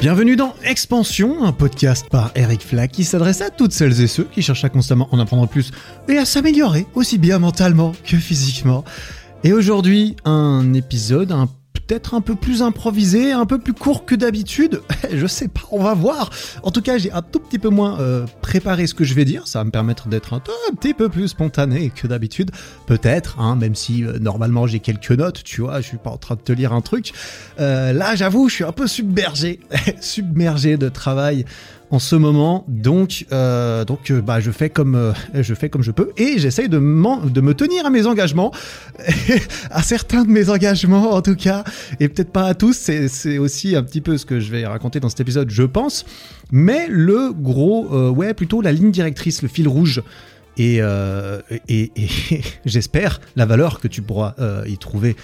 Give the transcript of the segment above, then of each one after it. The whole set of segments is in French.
Bienvenue dans Expansion, un podcast par Eric Flack qui s'adresse à toutes celles et ceux qui cherchent à constamment en apprendre plus et à s'améliorer aussi bien mentalement que physiquement. Et aujourd'hui, un épisode un peut-être un peu plus improvisé, un peu plus court que d'habitude. je sais pas, on va voir. En tout cas, j'ai un tout petit peu moins euh, préparé ce que je vais dire. Ça va me permettre d'être un, tout petit peu plus spontané que d'habitude. Peut-être, hein, même si euh, normalement j'ai quelques notes, tu vois, je suis pas en train de te lire un truc. Euh, là, j'avoue, je suis un peu submergé, submergé de travail en ce moment. Donc, euh, donc euh, bah, je, fais comme, euh, je fais comme je peux et j'essaye de, me tenir à mes engagements, à certains de mes engagements en tout cas, et peut-être pas à tous. C'est aussi un petit peu ce que je vais raconter dans cet épisode, je pense. Mais le gros, ouais, plutôt la ligne directrice, le fil rouge. Et j'espère la valeur que tu pourras y trouver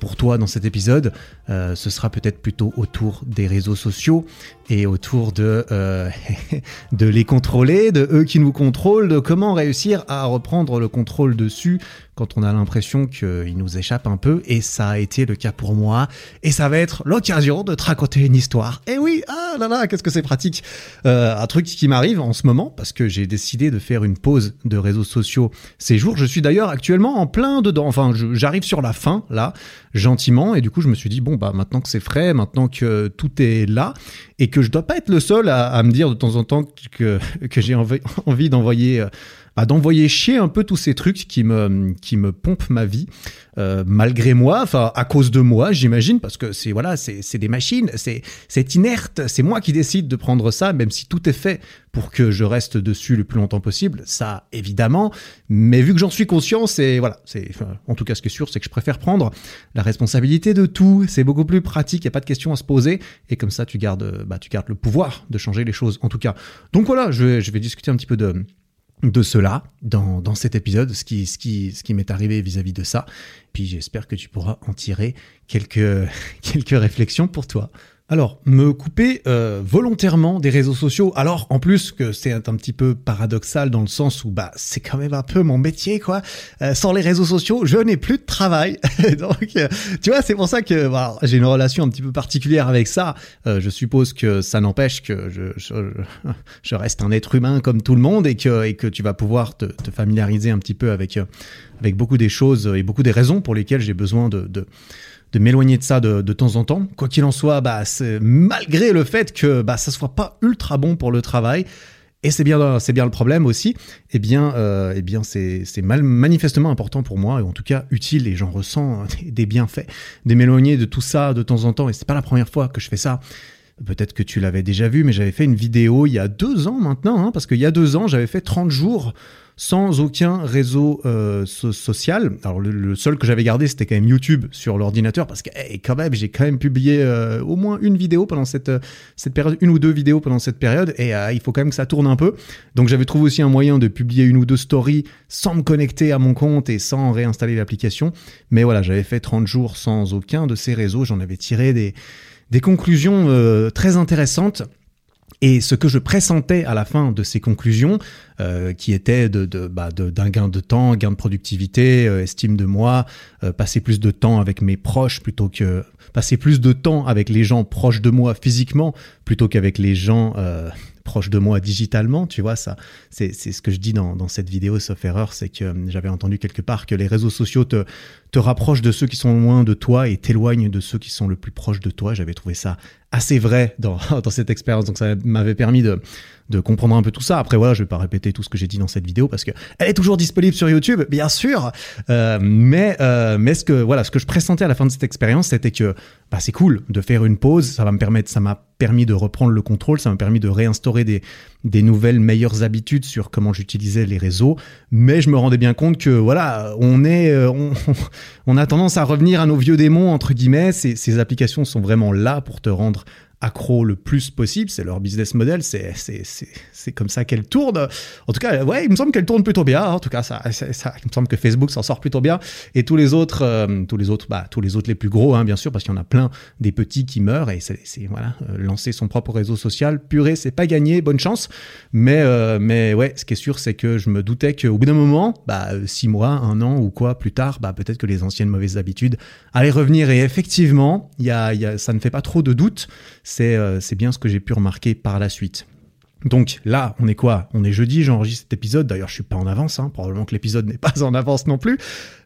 pour toi dans cet épisode. ce sera peut-être plutôt autour des réseaux sociaux et autour de, euh, de les contrôler, de eux qui nous contrôlent, de comment réussir à reprendre le contrôle dessus quand on a l'impression qu'il nous échappe un peu. Et ça a été le cas pour moi. Et ça va être l'occasion de te raconter une histoire. Et oui, ah là là, qu'est-ce que c'est pratique. Euh, un truc qui m'arrive en ce moment, parce que j'ai décidé de faire une pause de réseaux sociaux ces jours. Je suis d'ailleurs actuellement en plein dedans. Enfin, j'arrive sur la fin, là, gentiment. Et du coup, je me suis dit, bon, bah maintenant que c'est frais, maintenant que tout est là, et que je dois pas être le seul à, me dire de temps en temps que, que j'ai envie d'envoyer euh, bah, d'envoyer chier un peu tous ces trucs qui me, qui me pompent ma vie, euh, malgré moi, enfin à cause de moi, j'imagine, parce que c'est voilà, c'est des machines, c'est inerte, c'est moi qui décide de prendre ça, même si tout est fait pour que je reste dessus le plus longtemps possible, ça évidemment, mais vu que j'en suis conscient, c'est voilà, c'est en tout cas ce qui est sûr, c'est que je préfère prendre la responsabilité de tout, c'est beaucoup plus pratique, il a pas de questions à se poser, et comme ça tu gardes, bah, tu gardes le pouvoir de changer les choses, en tout cas. Donc voilà, je vais, je vais discuter un petit peu de de cela dans, dans cet épisode, ce qui, ce qui, ce qui m'est arrivé vis-à-vis de ça. Puis j'espère que tu pourras en tirer quelques, quelques réflexions pour toi. Alors, me couper euh, volontairement des réseaux sociaux, alors en plus que c'est un, petit peu paradoxal dans le sens où bah c'est quand même un peu mon métier quoi. Euh, sans les réseaux sociaux, je n'ai plus de travail. Donc euh, tu vois, c'est pour ça que voilà, j'ai une relation un petit peu particulière avec ça. je suppose que ça n'empêche que je, je, je, reste un être humain comme tout le monde et que, et que tu vas pouvoir te, te familiariser un petit peu avec, avec beaucoup des choses et beaucoup des raisons pour lesquelles j'ai besoin de, de de m'éloigner de ça de, de, temps en temps. Quoi qu'il en soit, bah, malgré le fait que bah, ça soit pas ultra bon pour le travail, et c'est bien, c'est bien le problème aussi, eh bien, euh, eh bien c'est, manifestement important pour moi, et en tout cas utile, et j'en ressens des bienfaits, de m'éloigner de tout ça de temps en temps, et c'est pas la première fois que je fais ça. Peut-être que tu l'avais déjà vu, mais j'avais fait une vidéo il y a deux ans maintenant, hein, parce qu'il y a deux ans, j'avais fait 30 jours sans aucun réseau euh, social. Alors le, seul que j'avais gardé, c'était quand même YouTube sur l'ordinateur, parce que quand même, j'ai quand même publié euh, au moins une vidéo pendant cette, cette période, une ou deux vidéos pendant cette période, et euh, il faut quand même que ça tourne un peu. Donc j'avais trouvé aussi un moyen de publier une ou deux stories sans me connecter à mon compte et sans réinstaller l'application. Mais voilà, j'avais fait 30 jours sans aucun de ces réseaux, j'en avais tiré des, des conclusions très intéressantes et ce que je pressentais à la fin de ces conclusions, euh, qui étaient de, de, bah, d'un gain de temps, gain de productivité, euh, estime de moi, euh, passer plus de temps avec mes proches plutôt que passer plus de temps avec les gens proches de moi physiquement plutôt qu'avec les gens proche de moi digitalement, tu vois, ça, c'est ce que je dis dans, cette vidéo, sauf erreur, c'est que euh, j'avais entendu quelque part que les réseaux sociaux te, te rapprochent de ceux qui sont loin de toi et t'éloignent de ceux qui sont le plus proches de toi. J'avais trouvé ça assez vrai dans, dans cette expérience, donc ça m'avait permis de, de comprendre un peu tout ça. Après voilà, je vais pas répéter tout ce que j'ai dit dans cette vidéo parce que elle est toujours disponible sur YouTube, bien sûr. Euh, mais euh, mais ce que voilà, ce que je pressentais à la fin de cette expérience, c'était que bah, c'est cool de faire une pause. Ça va me permettre, ça m'a permis de reprendre le contrôle, ça m'a permis de réinstaurer des des nouvelles meilleures habitudes sur comment j'utilisais les réseaux. Mais je me rendais bien compte que voilà, on est euh, on, on a tendance à revenir à nos vieux démons entre guillemets. Ces, ces applications sont vraiment là pour te rendre accro le plus possible. C'est leur business model, c'est comme ça qu'elle tourne. En tout cas, ouais, il me semble qu'elle tourne plutôt bien. En tout cas, ça, ça, il me semble que Facebook s'en sort plutôt bien. Et tous les autres, euh, tous les autres, bah, tous les autres les plus gros, hein, bien sûr, parce qu'il y en a plein des petits qui meurent. Et c'est voilà, euh, lancer son propre réseau social, purée, c'est pas gagné. Bonne chance. Mais euh, mais ouais, ce qui est sûr, c'est que je me doutais qu'au bout d'un moment, bah, six mois, un an ou quoi plus tard, bah, peut-être que les anciennes mauvaises habitudes allaient revenir. Et effectivement, y a, y a, ça ne fait pas trop de doute c'est c'est bien ce que j'ai pu remarquer par la suite. Donc là, on est quoi? On est jeudi, j'enregistre cet épisode. D'ailleurs, je suis pas en avance. Hein. Probablement que l'épisode n'est pas en avance non plus.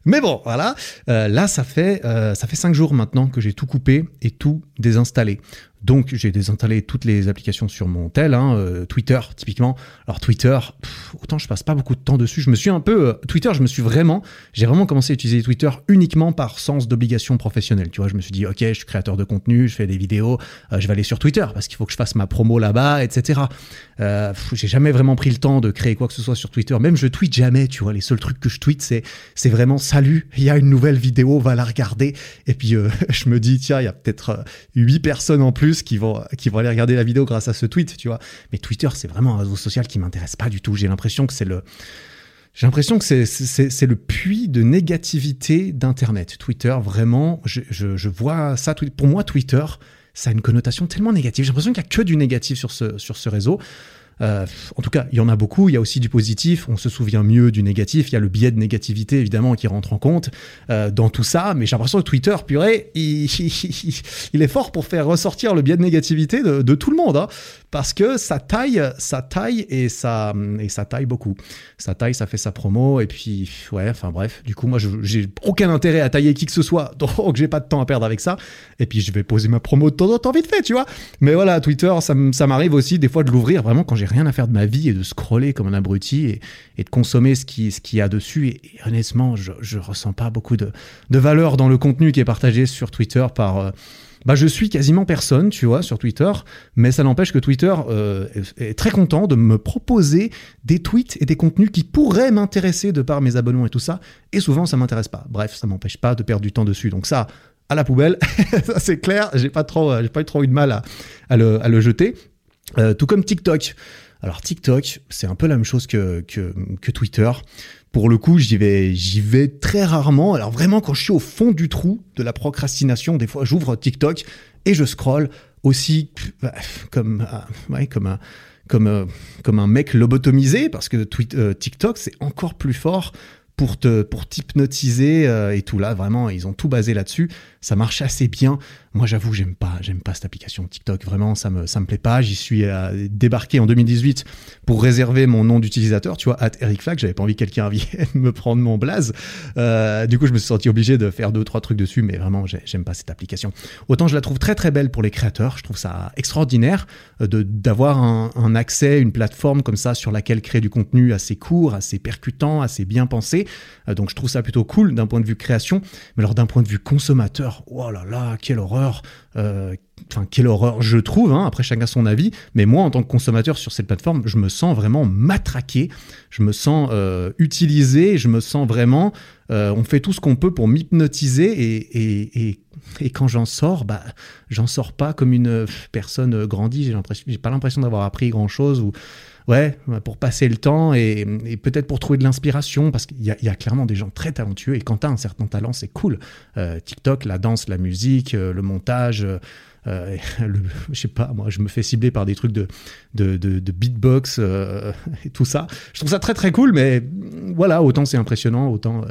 Mais bon, voilà. Euh, là, ça fait euh, ça fait cinq jours maintenant que j'ai tout coupé et tout désinstallé. Donc j'ai désinstallé toutes les applications sur mon tel, hein, euh, Twitter typiquement. Alors Twitter, autant je passe pas beaucoup de temps dessus. Je me suis un peu euh, Twitter, je me suis vraiment, j'ai vraiment commencé à utiliser Twitter uniquement par sens d'obligation professionnelle. Tu vois, je me suis dit ok, je suis créateur de contenu, je fais des vidéos, euh, je vais aller sur Twitter parce qu'il faut que je fasse ma promo là-bas, etc. j'ai jamais vraiment pris le temps de créer quoi que ce soit sur Twitter. Même je tweete jamais. Tu vois, les seuls trucs que je tweete c'est vraiment salut, il y a une nouvelle vidéo, va la regarder. Et puis je me dis tiens, il y a peut-être huit personnes en plus qui vont, qui vont aller regarder la vidéo grâce à ce tweet, tu vois. Mais Twitter, c'est vraiment un réseau social qui m'intéresse pas du tout. J'ai l'impression que c'est le, j'ai l'impression que c'est le puits de négativité d'Internet. Twitter, vraiment, je, je, vois ça. Pour moi, Twitter, ça a une connotation tellement négative. J'ai l'impression qu'il n'y a que du négatif sur ce, sur ce réseau. Euh, en tout cas, il y en a beaucoup. Il y a aussi du positif. On se souvient mieux du négatif. Il y a le biais de négativité, évidemment, qui rentre en compte euh, dans tout ça. Mais j'ai l'impression que Twitter, purée, il, est fort pour faire ressortir le biais de négativité de, de tout le monde. Hein parce que ça taille, ça taille et ça, et ça taille beaucoup. Ça taille, ça fait sa promo et puis ouais, enfin bref. Du coup, moi, j'ai aucun intérêt à tailler qui que ce soit, donc j'ai pas de temps à perdre avec ça. Et puis je vais poser ma promo de temps en temps vite fait, tu vois. Mais voilà, Twitter, ça, ça m'arrive aussi des fois de l'ouvrir vraiment quand j'ai rien à faire de ma vie et de scroller comme un abruti et, et de consommer ce qui, ce qu'il y a dessus. Et, honnêtement, je, je ressens pas beaucoup de, de valeur dans le contenu qui est partagé sur Twitter par euh, bah, je suis quasiment personne, tu vois, sur Twitter, mais ça n'empêche que Twitter euh, est très content de me proposer des tweets et des contenus qui pourraient m'intéresser de par mes abonnements et tout ça, et souvent ça m'intéresse pas. Bref, ça m'empêche pas de perdre du temps dessus. Donc ça, à la poubelle, ça c'est clair, j'ai pas trop, j'ai pas eu trop eu de mal à, à, le, à le, jeter. Euh, tout comme TikTok. Alors TikTok, c'est un peu la même chose que, que, Twitter. Pour le coup, j'y vais, j'y vais très rarement. Alors vraiment, quand je suis au fond du trou de la procrastination, des fois, j'ouvre TikTok et je scroll aussi bah, comme, euh, comme un, euh, comme un mec lobotomisé parce que TikTok, c'est encore plus fort pour te pour t'hypnotiser et tout là vraiment ils ont tout basé là-dessus ça marche assez bien moi, j'avoue, j'aime pas, j'aime pas cette application TikTok. Vraiment, ça me, ça me plaît pas. J'y suis euh, débarqué en 2018 pour réserver mon nom d'utilisateur, tu vois, at Eric Flack. J'avais pas envie que quelqu'un vienne me prendre mon blaze. Euh, du coup, je me suis senti obligé de faire deux, trois trucs dessus, mais vraiment, j'aime pas cette application. Autant je la trouve très, très belle pour les créateurs. Je trouve ça extraordinaire euh, d'avoir un, accès, une plateforme comme ça sur laquelle créer du contenu assez court, assez percutant, assez bien pensé. Donc, je trouve ça plutôt cool d'un point de vue création. Mais alors, d'un point de vue consommateur, oh là là, quelle horreur. Euh, enfin quelle horreur je trouve, hein, après chacun son avis, mais moi en tant que consommateur sur cette plateforme, je me sens vraiment matraqué, je me sens euh, utilisé, je me sens vraiment, euh, on fait tout ce qu'on peut pour m'hypnotiser. Et, et, et, quand j'en sors, bah, j'en sors pas comme une personne grandie, j'ai pas l'impression d'avoir appris grand chose ou ouais, pour passer le temps et, peut-être pour trouver de l'inspiration, parce qu'il y, a clairement des gens très talentueux, et quand tu as un certain talent, c'est cool. Euh, TikTok, la danse, la musique, euh, le montage, euh, je sais pas, moi je me fais cibler par des trucs de, de, de, beatbox et tout ça. Je trouve ça très très cool, mais voilà, autant c'est impressionnant, autant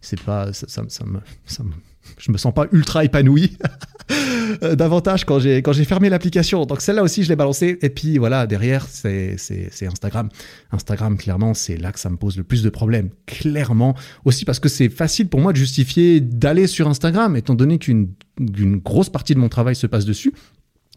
c'est pas, ça, ça, ça, me, ça me je me sens pas ultra épanoui davantage quand j'ai quand j'ai fermé l'application. Donc celle-là aussi je l'ai balancée et puis voilà derrière c'est c'est Instagram. Instagram clairement c'est là que ça me pose le plus de problèmes. Clairement aussi parce que c'est facile pour moi de justifier d'aller sur Instagram étant donné qu'une grosse partie de mon travail se passe dessus.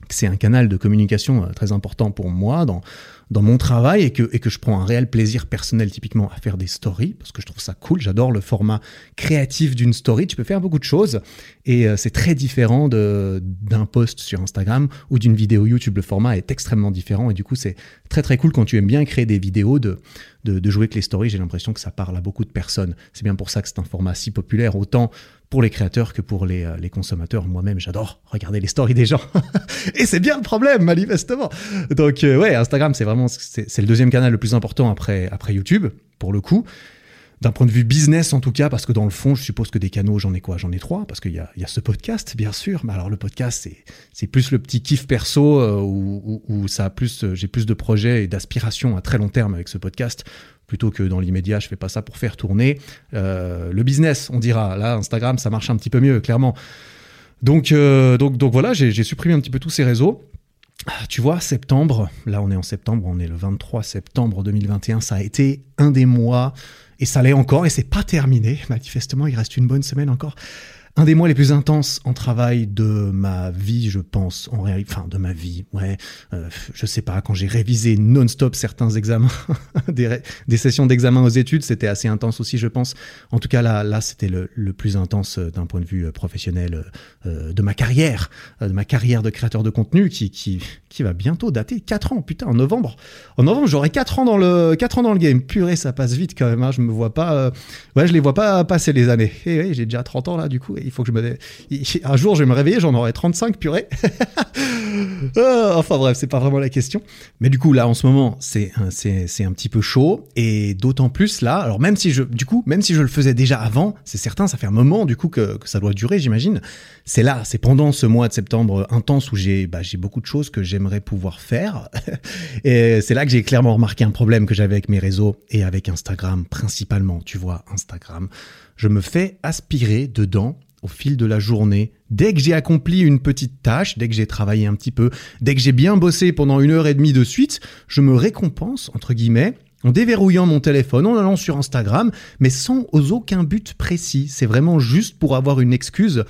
C'est un canal de communication euh, très important pour moi dans mon travail et que, et que je prends un réel plaisir personnel typiquement à faire des stories parce que je trouve ça cool. J'adore le format créatif d'une story. Tu peux faire beaucoup de choses et euh, c'est très différent d'un post sur Instagram ou d'une vidéo YouTube. Le format est extrêmement différent et du coup c'est très très cool quand tu aimes bien créer des vidéos de, de, de jouer avec les stories. J'ai l'impression que ça parle à beaucoup de personnes. C'est bien pour ça que c'est un format si populaire autant pour les créateurs que pour les, euh, les consommateurs. Moi-même, j'adore regarder les stories des gens. et c'est bien le problème, manifestement. Donc, euh, ouais, Instagram, c'est vraiment, c'est le deuxième canal le plus important après, après YouTube, pour le coup. D'un point de vue business, en tout cas, parce que dans le fond, je suppose que des canaux, j'en ai quoi? J'en ai trois, parce qu'il y a, y a ce podcast, bien sûr. Mais alors, le podcast, c'est plus le petit kiff perso euh, où, où, ça a plus, j'ai plus de projets et d'aspirations à très long terme avec ce podcast plutôt que dans l'immédiat, je fais pas ça pour faire tourner. Euh, le business, on dira. Là, Instagram, ça marche un petit peu mieux, clairement. Donc, euh, donc, donc voilà, j'ai supprimé un petit peu tous ces réseaux. ah, tu vois, septembre, là on est en septembre, on est le 23 septembre 2021, ça a été un des mois, et ça l'est encore, et c'est pas terminé, manifestement, il reste une bonne semaine encore un des mois les plus intenses en travail de ma vie, je pense, en réalité, enfin de ma vie, ouais, euh, je sais pas, quand j'ai révisé non-stop certains examens, des, sessions d'examen aux études, c'était assez intense aussi, je pense. En tout cas, là, là c'était le, plus intense euh, d'un point de vue euh, professionnel euh, de ma carrière, de ma carrière de créateur de contenu qui, qui, qui va bientôt dater 4 ans, putain, en novembre. En novembre, j'aurai 4 ans dans le 4 ans dans le game. Purée, ça passe vite quand même, hein, je me vois pas, ouais, je les vois pas passer les années. Et ouais, j'ai déjà 30 ans là, du coup il faut que je me. Un jour, je vais me réveiller, j'en aurai 35, purée. Ah, enfin bref, c'est pas vraiment la question. Mais du coup, là, en ce moment, c'est c'est, un petit peu chaud. Et d'autant plus là, alors même si je, du coup, même si je le faisais déjà avant, c'est certain, ça fait un moment du coup que, que ça doit durer, j'imagine. C'est là, c'est pendant ce mois de septembre intense où j'ai, bah, j'ai beaucoup de choses que j'aimerais pouvoir faire. et c'est là que j'ai clairement remarqué un problème que j'avais avec mes réseaux et avec Instagram principalement. Tu vois, Instagram. Je me fais aspirer dedans au fil de la journée, dès que j'ai accompli une petite tâche, dès que j'ai travaillé un petit peu, dès que j'ai bien bossé pendant une heure et demie de suite, je me récompense, entre guillemets, en déverrouillant mon téléphone, en allant sur Instagram, mais sans aucun but précis. C'est vraiment juste pour avoir une excuse.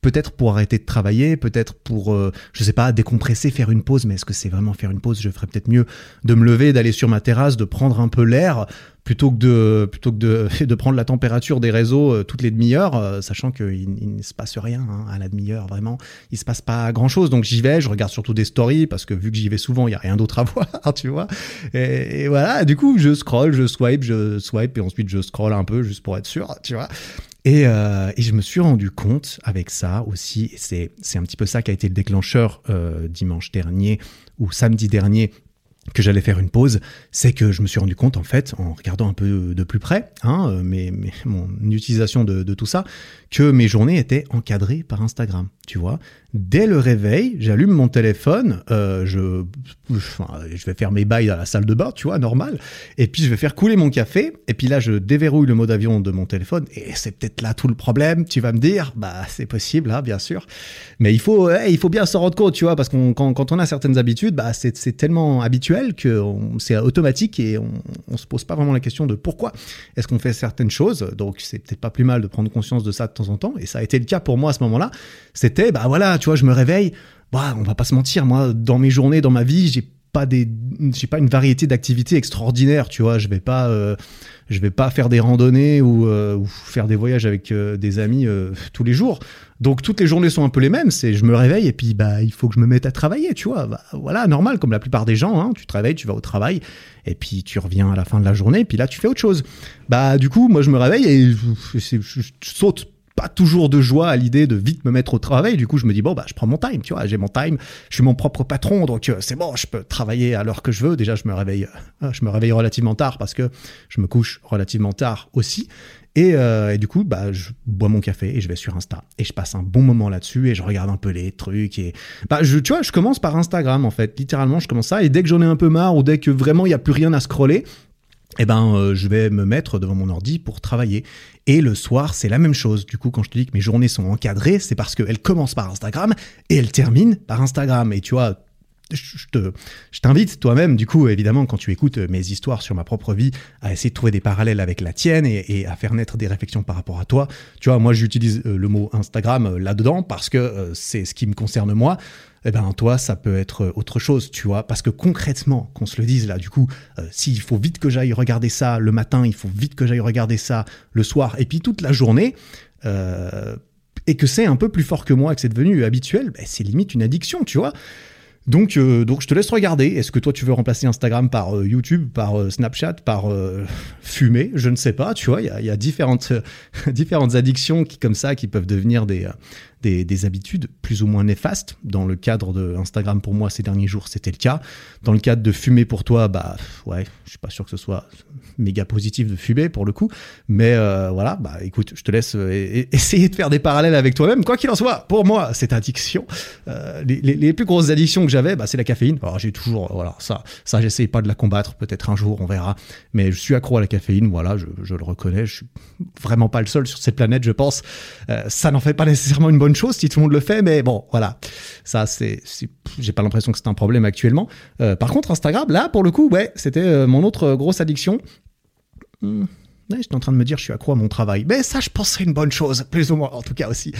Peut-être pour arrêter de travailler, peut-être pour, euh, je sais pas, décompresser, faire une pause, mais est-ce que c'est vraiment faire une pause? Je ferais peut-être mieux de me lever, d'aller sur ma terrasse, de prendre un peu l'air, plutôt que de, plutôt que de, de prendre la température des réseaux euh, toutes les demi-heures, euh, sachant qu'il ne se passe rien hein, à la demi-heure, vraiment. Il se passe pas grand-chose, donc j'y vais, je regarde surtout des stories, parce que vu que j'y vais souvent, il y a rien d'autre à voir, tu vois. Et, et, voilà, du coup, je scroll, je swipe, je swipe, et ensuite je scroll un peu, juste pour être sûr, tu vois. Euh, et, je me suis rendu compte avec ça aussi, c'est un petit peu ça qui a été le déclencheur dimanche dernier ou samedi dernier que j'allais faire une pause, c'est que je me suis rendu compte en fait, en regardant un peu de plus près, hein, euh, mais, mon utilisation de, tout ça, que mes journées étaient encadrées par Instagram tu vois. Dès le réveil, j'allume mon téléphone, euh, je, je vais faire mes bails dans la salle de bain, tu vois, normal. Et puis je vais faire couler mon café. Et puis là, je déverrouille le mode avion de mon téléphone. Et c'est peut-être là tout le problème. Tu vas me dire, bah c'est possible, hein, bien sûr. Mais il faut, il faut bien s'en rendre compte, tu vois, parce qu'on quand, quand, on a certaines habitudes, bah c'est tellement habituel que c'est automatique et on, on se pose pas vraiment la question de pourquoi est-ce qu'on fait certaines choses. Donc c'est peut-être pas plus mal de prendre conscience de ça de temps en temps. Et ça a été le cas pour moi à ce moment-là. C'était bah voilà, tu vois, je me réveille. Bah, on va pas se mentir, moi, dans mes journées, dans ma vie, j'ai pas des, j'ai pas une variété d'activités extraordinaires, tu vois. Je vais pas, euh, je vais pas faire des randonnées ou, euh, faire des voyages avec euh, des amis tous les jours. Donc toutes les journées sont un peu les mêmes. C'est, je me réveille et puis bah il faut que je me mette à travailler, tu vois. Bah, voilà, normal, comme la plupart des gens. Hein. tu te réveilles, tu vas au travail et puis tu reviens à la fin de la journée. Et puis là, tu fais autre chose. Bah du coup, moi je me réveille et je saute pas toujours de joie à l'idée de vite me mettre au travail. Du coup, je me dis bon bah je prends mon time, tu vois, j'ai mon time, je suis mon propre patron, donc euh, c'est bon, je peux travailler à l'heure que je veux. Déjà, je me réveille, euh, je me réveille relativement tard parce que je me couche relativement tard aussi. Et, euh, et, du coup, bah, je bois mon café et je vais sur Insta. Et je passe un bon moment là-dessus et je regarde un peu les trucs. Et bah, je, tu vois, je commence par Instagram en fait. Littéralement, je commence ça. Et dès que j'en ai un peu marre ou dès que vraiment il n'y a plus rien à scroller, eh ben, je vais me mettre devant mon ordi pour travailler. Et le soir, c'est la même chose. Du coup, quand je te dis que mes journées sont encadrées, c'est parce qu'elles commencent par Instagram et elles terminent par Instagram. Et tu vois, je te, je t'invite toi-même, du coup, évidemment, quand tu écoutes mes histoires sur ma propre vie, à essayer de trouver des parallèles avec la tienne et, à faire naître des réflexions par rapport à toi. Tu vois, moi, j'utilise euh, le mot Instagram euh, là-dedans parce que c'est ce qui me concerne moi eh ben toi, ça peut être autre chose, tu vois. Parce que concrètement, qu'on se le dise là, du coup, euh, s'il faut vite que j'aille regarder ça le matin, il faut vite que j'aille regarder ça le soir, et puis toute la journée, euh, et que c'est un peu plus fort que moi, que c'est devenu habituel, ben, c'est limite une addiction, tu vois. Donc, euh, donc je te laisse regarder. Est-ce que toi tu veux remplacer Instagram par YouTube, par Snapchat, par fumer Je ne sais pas. Tu vois, il y a, y a, différentes différentes addictions qui comme ça qui peuvent devenir des des, habitudes plus ou moins néfastes. Dans le cadre de Instagram, pour moi, ces derniers jours, c'était le cas. Dans le cadre de fumer pour toi, bah ouais, je suis pas sûr que ce soit méga positif de fumer pour le coup. Mais euh, voilà, bah écoute, je te laisse euh, essayer de faire des parallèles avec toi-même. Quoi qu'il en soit, pour moi, cette addiction, euh, les, plus grosses addictions que j'avais, bah, c'est la caféine. Alors j'ai toujours, voilà, ça, ça j'essaye pas de la combattre. Peut-être un jour, on verra. Mais je suis accro à la caféine. Voilà, je, le reconnais. Je suis vraiment pas le seul sur cette planète, je pense. ça n'en fait pas nécessairement une bonne bonne chose si tout le monde le fait, mais bon, voilà. Ça, c'est, j'ai pas l'impression que c'est un problème actuellement. Euh, par contre, Instagram, là, pour le coup, ouais, c'était euh, mon autre grosse addiction. Hmm. Ouais, j'étais en train de me dire, je suis accro à mon travail. Mais ça, je pense, c'est une bonne chose, plus ou moins, en tout cas aussi.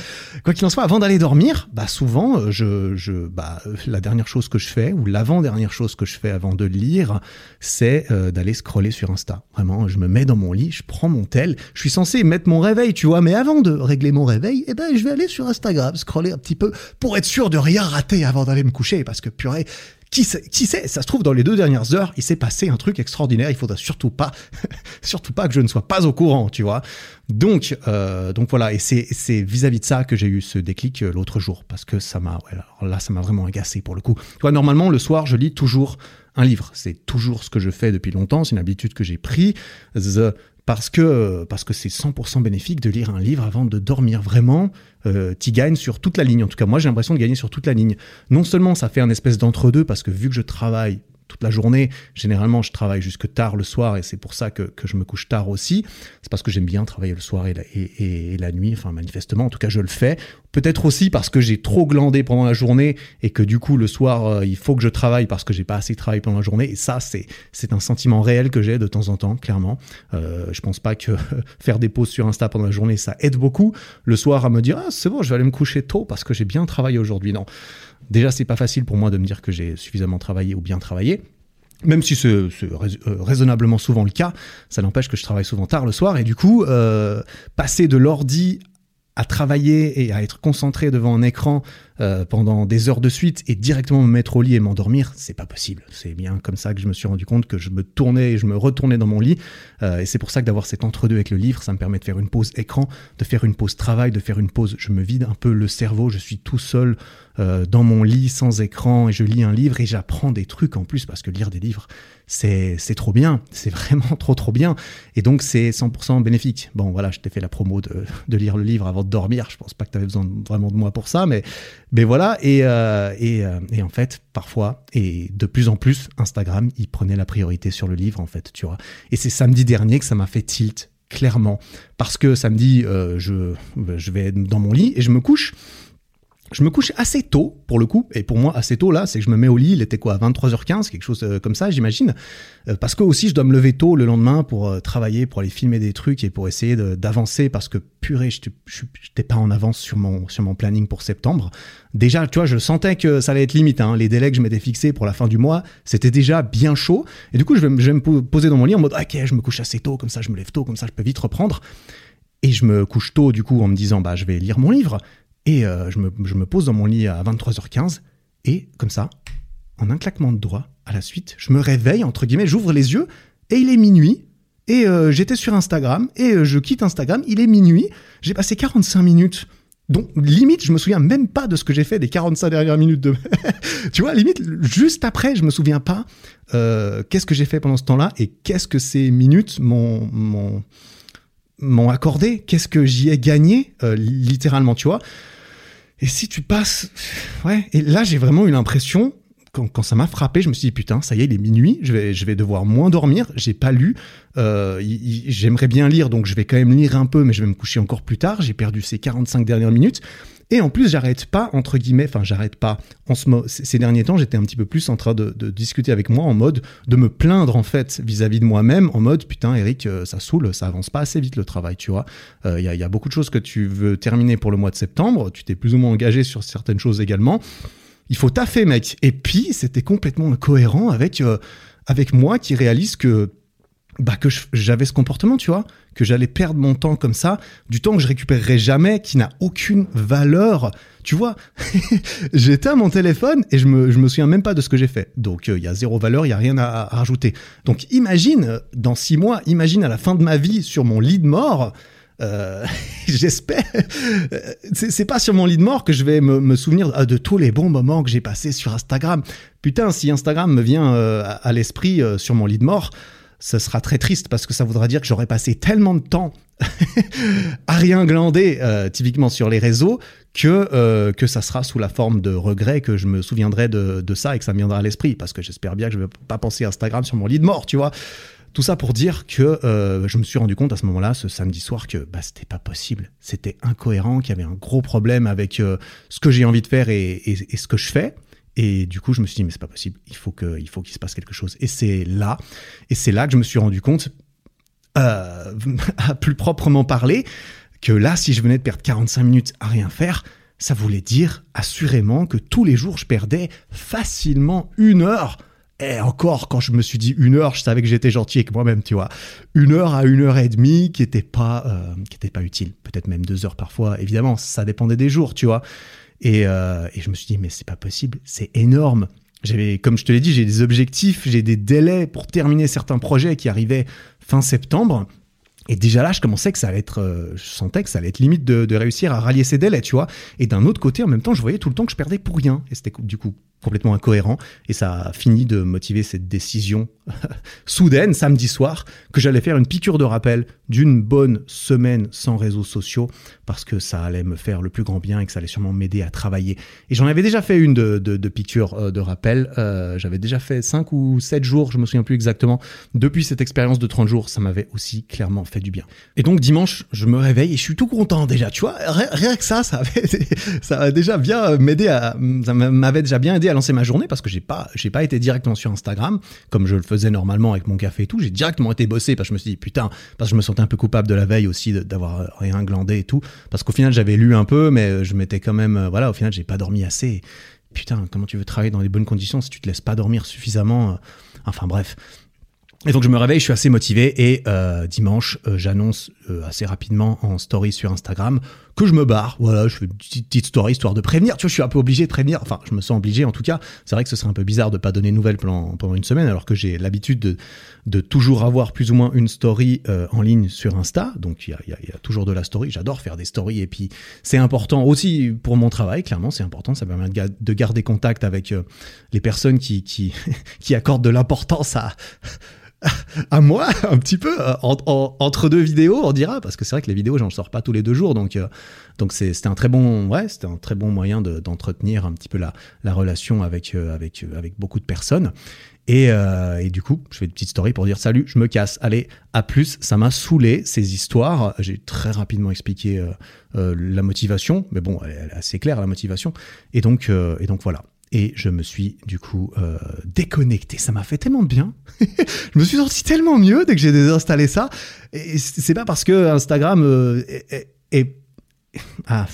Quoi qu'il en soit, avant d'aller dormir, bah souvent, euh, je, je, bah, la dernière chose que je fais, ou l'avant-dernière chose que je fais avant de lire, c'est euh, d'aller scroller sur Insta. Vraiment, je me mets dans mon lit, je prends mon tel, je suis censé mettre mon réveil, tu vois, mais avant de régler mon réveil, eh ben, je vais aller sur Instagram, scroller un petit peu, pour être sûr de rien rater avant d'aller me coucher, parce que purée, qui sait, qui sait, ça se trouve dans les deux dernières heures, il s'est passé un truc extraordinaire. Il faudra surtout pas, surtout pas que je ne sois pas au courant, tu vois. Donc, euh, donc voilà, et c'est vis-à-vis de ça que j'ai eu ce déclic euh, l'autre jour parce que ça m'a, ouais, là, ça m'a vraiment agacé pour le coup. Tu vois, normalement le soir, je lis toujours un livre. C'est toujours ce que je fais depuis longtemps. C'est une habitude que j'ai pris. The parce que parce que c'est 100% bénéfique de lire un livre avant de dormir vraiment. Euh, tu gagnes sur toute la ligne. En tout cas, moi j'ai l'impression de gagner sur toute la ligne. Non seulement ça fait un espèce d'entre-deux parce que vu que je travaille toute la journée. Généralement, je travaille jusque tard le soir et c'est pour ça que, que, je me couche tard aussi. C'est parce que j'aime bien travailler le soir et la, et, la, nuit, enfin manifestement, en tout cas je le fais. Peut-être aussi parce que j'ai trop glandé pendant la journée et que du coup le soir euh, il faut que je travaille parce que j'ai pas assez travaillé pendant la journée. Et ça c'est c'est un sentiment réel que j'ai de temps en temps, clairement. Euh, je pense pas que faire des pauses sur Insta pendant la journée ça aide beaucoup. Le soir à me dire ah c'est bon je vais aller me coucher tôt parce que j'ai bien travaillé aujourd'hui. Non. Déjà, c'est pas facile pour moi de me dire que j'ai suffisamment travaillé ou bien travaillé. Même si c'est euh, raisonnablement souvent le cas, ça n'empêche que je travaille souvent tard le soir et du coup, euh, passer de l'ordi à travailler et à être concentré devant un écran euh, pendant des heures de suite et directement me mettre au lit et m'endormir, c'est pas possible. C'est bien comme ça que je me suis rendu compte que je me tournais et je me retournais dans mon lit. Euh, et c'est pour ça que d'avoir cet entre-deux avec le livre, ça me permet de faire une pause écran, de faire une pause travail, de faire une pause. Je me vide un peu le cerveau. Je suis tout seul euh, dans mon lit sans écran et je lis un livre et j'apprends des trucs en plus parce que lire des livres, c'est trop bien. C'est vraiment trop trop bien. Et donc c'est 100% bénéfique. Bon voilà, je t'ai fait la promo de, lire le livre avant de dormir. Je pense pas que tu avais besoin vraiment de moi pour ça, mais mais voilà, et, euh, euh, et, en fait, parfois, et de plus en plus, Instagram, il prenait la priorité sur le livre, en fait, tu vois. Et c'est samedi dernier que ça m'a fait tilt, clairement. Parce que samedi, euh, je, je vais dans mon lit et je me couche je me couche assez tôt, pour le coup, et pour moi, assez tôt, là, c'est que je me mets au lit, il était quoi, à 23h15, quelque chose euh, comme ça, j'imagine. Euh, parce que aussi, je dois me lever tôt le lendemain pour euh, travailler, pour aller filmer des trucs et pour essayer d'avancer, parce que purée, je n'étais pas en avance sur mon, sur mon planning pour septembre. Déjà, tu vois, je sentais que ça allait être limite, hein. les délais que je m'étais fixés pour la fin du mois, c'était déjà bien chaud. Et du coup, je vais, je vais me poser dans mon lit en mode, ok, je me couche assez tôt, comme ça, je me lève tôt, comme ça, je peux vite reprendre. Et je me couche tôt, du coup, en me disant, bah, je vais lire mon livre. Et euh, je, me, je, me, pose dans mon lit à 23h15, et comme ça, en un claquement de doigts, à la suite, je me réveille, entre guillemets, j'ouvre les yeux, et il est minuit, et euh, j'étais sur Instagram, et euh, je quitte Instagram, il est minuit, j'ai passé 45 minutes. Donc, limite, je me souviens même pas de ce que j'ai fait des 45 dernières minutes de... tu vois, limite, juste après, je me souviens pas qu'est-ce que j'ai fait pendant ce temps-là, et qu'est-ce que ces minutes m'ont... m'ont accordé, qu'est-ce que j'y ai gagné, littéralement, tu vois. Et si tu passes, ouais. Et là, j'ai vraiment eu l'impression quand, quand, ça m'a frappé, je me suis dit putain, ça y est, il est minuit, je vais, je vais devoir moins dormir. J'ai pas lu. Euh, J'aimerais bien lire, donc je vais quand même lire un peu, mais je vais me coucher encore plus tard. J'ai perdu ces 45 dernières minutes. Et en plus, j'arrête pas, entre guillemets, enfin, j'arrête pas. En ce ces derniers temps, j'étais un petit peu plus en train de, discuter avec moi en mode de me plaindre, en fait, vis-à-vis de moi-même, en mode, putain, Eric, euh, ça saoule, ça avance pas assez vite le travail, tu vois. Il euh, y, a, y, a, beaucoup de choses que tu veux terminer pour le mois de septembre. Tu t'es plus ou moins engagé sur certaines choses également. Il faut taffer, mec. Et puis, c'était complètement cohérent avec, euh, avec moi qui réalise que bah que j'avais ce comportement, tu vois, que j'allais perdre mon temps comme ça, du temps que je récupérerai jamais, qui n'a aucune valeur. Tu vois, j'étais à mon téléphone et je me, je me souviens même pas de ce que j'ai fait. Donc euh, il y a zéro valeur, il y a rien à, rajouter. Donc imagine, euh, dans six mois, imagine à la fin de ma vie sur mon lit de mort, euh, j'espère. C'est pas sur mon lit de mort que je vais me, me souvenir ah, de tous les bons moments que j'ai passés sur Instagram. Putain, si Instagram me vient euh, à l'esprit sur mon lit de mort, ce sera très triste parce que ça voudra dire que j'aurais passé tellement de temps à rien glander euh, typiquement sur les réseaux que euh, que ça sera sous la forme de regret que je me souviendrai de, de ça et que ça me viendra à l'esprit parce que j'espère bien que je vais pas penser Instagram sur mon lit de mort tu vois tout ça pour dire que euh, je me suis rendu compte à ce moment-là, ce samedi soir, que bah, c'était pas possible. C'était incohérent, qu'il y avait un gros problème avec ce que j'ai envie de faire et, et, ce que je fais. Et du coup, je me suis dit, mais c'est pas possible, il faut qu'il se passe quelque chose. Et c'est là, et c'est là que je me suis rendu compte, euh, à plus proprement parler, que là, si je venais de perdre 45 minutes à rien faire, ça voulait dire assurément que tous les jours, je perdais facilement une heure. Et encore, quand je me suis dit une heure, je savais que j'étais gentil avec moi-même, tu vois. Une heure à une heure et demie qui n'était pas, euh, pas utile. Peut-être même deux heures parfois. Évidemment, ça dépendait des jours, tu vois. Et, euh, et je me suis dit, mais c'est pas possible, c'est énorme. J'avais, comme je te l'ai dit, j'ai des objectifs, j'ai des délais pour terminer certains projets qui arrivaient fin septembre. Et déjà là, je commençais que ça allait être, euh, je sentais que ça allait être limite de, de réussir à rallier ces délais, tu vois. Et d'un autre côté, en même temps, je voyais tout le temps que je perdais pour rien. Et c'était du coup complètement incohérent. Et ça a fini de motiver cette décision soudaine, samedi soir, que j'allais faire une piqûre de rappel d'une bonne semaine sans réseaux sociaux, parce que ça allait me faire le plus grand bien et que ça allait sûrement m'aider à travailler. Et j'en avais déjà fait une de, de, de piqûre euh, de rappel. Euh, J'avais déjà fait 5 ou 7 jours, je me souviens plus exactement. Depuis cette expérience de 30 jours, ça m'avait aussi clairement fait du bien. Et donc dimanche, je me réveille et je suis tout content déjà. Tu vois, rien que ça, ça a déjà bien m'aider ça m'avait déjà bien aidé à lancer ma journée parce que j'ai pas, j'ai pas été directement sur Instagram comme je le faisais normalement avec mon café et tout. J'ai directement été bossé parce que je me suis dit putain, parce que je me sentais un peu coupable de la veille aussi d'avoir rien glandé et tout. Parce qu'au final j'avais lu un peu, mais je m'étais quand même, euh, voilà, au final j'ai pas dormi assez. Putain, comment tu veux travailler dans des bonnes conditions si tu te laisses pas dormir suffisamment euh, Enfin bref. Et donc je me réveille, je suis assez motivé et euh, dimanche, j'annonce euh, assez rapidement en story sur Instagram que je me barre. Voilà, je fais une petite story histoire de prévenir. Tu vois, je suis un peu obligé de prévenir. Enfin, je me sens obligé en tout cas. C'est vrai que ce serait un peu bizarre de pas donner de nouvelles pendant, une semaine alors que j'ai l'habitude de, toujours avoir plus ou moins une story euh, en ligne sur Insta. Donc il y a, toujours de la story. J'adore faire des stories et puis c'est important aussi pour mon travail. Clairement, c'est important. Ça permet de garder contact avec euh, les personnes qui, qui accordent de l'importance à à moi un petit peu euh, en, en, entre deux vidéos on dira parce que c'est vrai que les vidéos j'en sors pas tous les deux jours donc euh, donc c'était un très bon ouais c'était un très bon moyen d'entretenir un petit peu la, la relation avec euh, avec avec beaucoup de personnes et, euh, du coup, je fais une petite story pour dire salut, je me casse. Allez, à plus. Ça m'a saoulé ces histoires. J'ai très rapidement expliqué euh, euh, la motivation, mais bon, elle est assez claire la motivation. Et donc, et donc voilà et je me suis du coup euh, déconnecté. Ça m'a fait tellement de bien. je me suis senti tellement mieux dès que j'ai désinstallé ça. Et c'est pas parce que Instagram euh, est, est, est ah,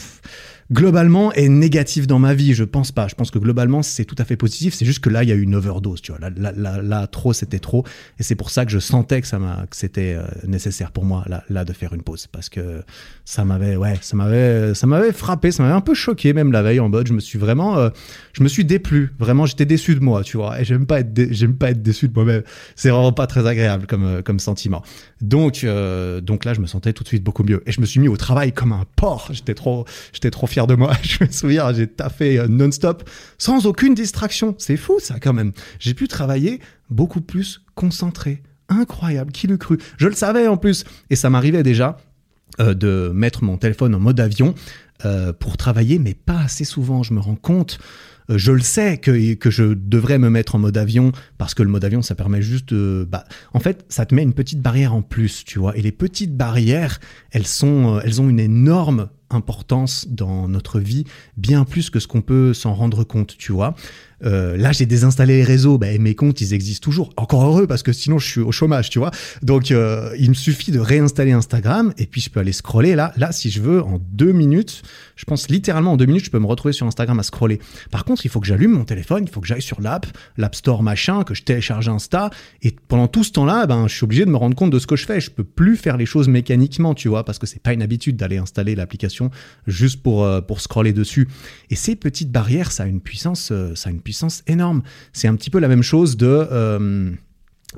globalement est négatif dans ma vie. Je pense pas. Je pense que globalement c'est tout à fait positif. C'est juste que là il y a eu une overdose. Tu vois, là, là, là, trop c'était trop. Et c'est pour ça que je sentais que ça m'a, que c'était euh, nécessaire pour moi là, là de faire une pause parce que ça m'avait, ouais, ça m'avait, ça m'avait frappé, ça m'avait un peu choqué même la veille en mode. Je me suis vraiment, euh, je me suis déplu. Vraiment, j'étais déçu de moi. Tu vois. Et j'aime pas être, j'aime pas être déçu de moi-même. C'est vraiment pas très agréable comme euh, comme sentiment. Donc donc là je me sentais tout de suite beaucoup mieux. Et je me suis mis au travail comme un porc. J'étais trop, j'étais trop de moi. Je me souviens, j'ai taffé euh, non-stop, sans aucune distraction. C'est fou, ça, quand même. J'ai pu travailler beaucoup plus concentré. Incroyable, qui l'eût cru Je le savais en plus. Et ça m'arrivait déjà euh, de mettre mon téléphone en mode avion euh, pour travailler, mais pas assez souvent. Je me rends compte je le sais que, que je devrais me mettre en mode avion parce que le mode avion ça permet juste de, bah, en fait ça te met une petite barrière en plus tu vois et les petites barrières elles sont elles ont une énorme importance dans notre vie, bien plus que ce qu'on peut s'en rendre compte, tu vois. Euh, là, j'ai désinstallé les réseaux, bah, mes comptes, ils existent toujours. Encore heureux, parce que sinon, je suis au chômage, tu vois. Donc, euh, il me suffit de réinstaller Instagram, et puis je peux aller scroller. Là, là, si je veux, en deux minutes, je pense littéralement en deux minutes, je peux me retrouver sur Instagram à scroller. Par contre, il faut que j'allume mon téléphone, il faut que j'aille sur l'app, l'App Store machin, que je télécharge Insta, et pendant tout ce temps-là, ben, je suis obligé de me rendre compte de ce que je fais. Je peux plus faire les choses mécaniquement, tu vois, parce que c'est pas une habitude d'aller installer l'application juste pour, euh, pour scroller dessus. Et ces petites barrières, ça a une puissance, ça a une puissance énorme. C'est un petit peu la même chose de... Euh,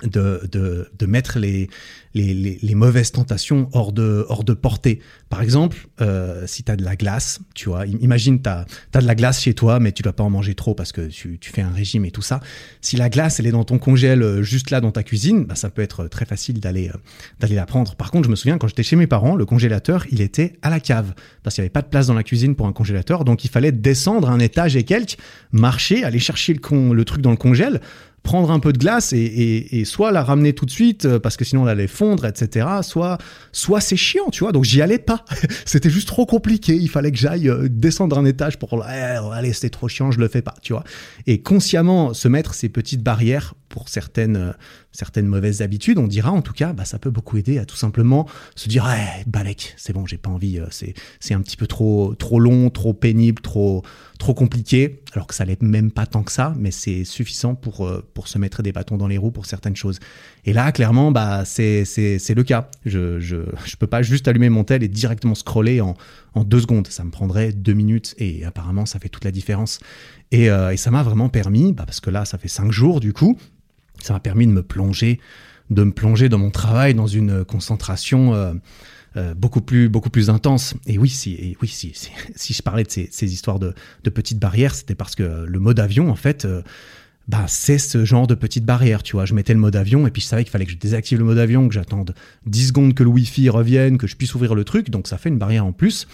de, de, de, mettre les, les, les, mauvaises tentations hors de, hors de portée. Par exemple, euh, si tu as de la glace, tu vois, imagine tu as, de la glace chez toi, mais tu dois pas en manger trop parce que tu, tu, fais un régime et tout ça. Si la glace, elle est dans ton congèle euh, juste là dans ta cuisine, bah, ça peut être très facile d'aller euh, d'aller la prendre. Par contre, je me souviens quand j'étais chez mes parents, le congélateur, il était à la cave parce qu'il n'y avait pas de place dans la cuisine pour un congélateur, donc il fallait descendre un étage et quelques, marcher, aller chercher le, con, le truc dans le congèle prendre un peu de glace et, soit la ramener tout de suite euh, parce que sinon elle allait fondre, etc. Soit, soit c'est chiant, tu vois. Donc j'y allais pas. c'était juste trop compliqué. Il fallait que j'aille euh, descendre un étage pour eh, allez, c'était trop chiant, je le fais pas, tu vois. Et consciemment se mettre ces petites barrières pour certaines, euh, certaines mauvaises habitudes, on dira en tout cas, bah, ça peut beaucoup aider à tout simplement se dire, eh, balek, c'est bon, j'ai pas envie, c'est, c'est un petit peu trop, trop long, trop pénible, trop, trop compliqué, alors que ça l'est même pas tant que ça, mais c'est suffisant pour, euh, pour se mettre des bâtons dans les roues pour certaines choses. Et là, clairement, bah, c'est, c'est, le cas. Je, je, je peux pas juste allumer mon tel et directement scroller en, en deux secondes. Ça me prendrait deux minutes et apparemment, ça fait toute la différence. Et, euh, et ça m'a vraiment permis, bah, parce que là, ça fait cinq jours du coup, ça m'a permis de me plonger, de me plonger dans mon travail, dans une concentration. Euh, euh, beaucoup plus beaucoup plus intense. Et oui, si, oui, si, si, je parlais de ces, histoires de, petites barrières, c'était parce que le mode avion, en fait, euh, bah, c'est ce genre de petites barrières, tu vois. Je mettais le mode avion et puis je savais qu'il fallait que je désactive le mode avion, que j'attende 10 secondes que le Wi-Fi revienne, que je puisse ouvrir le truc. Donc ça fait une barrière en plus.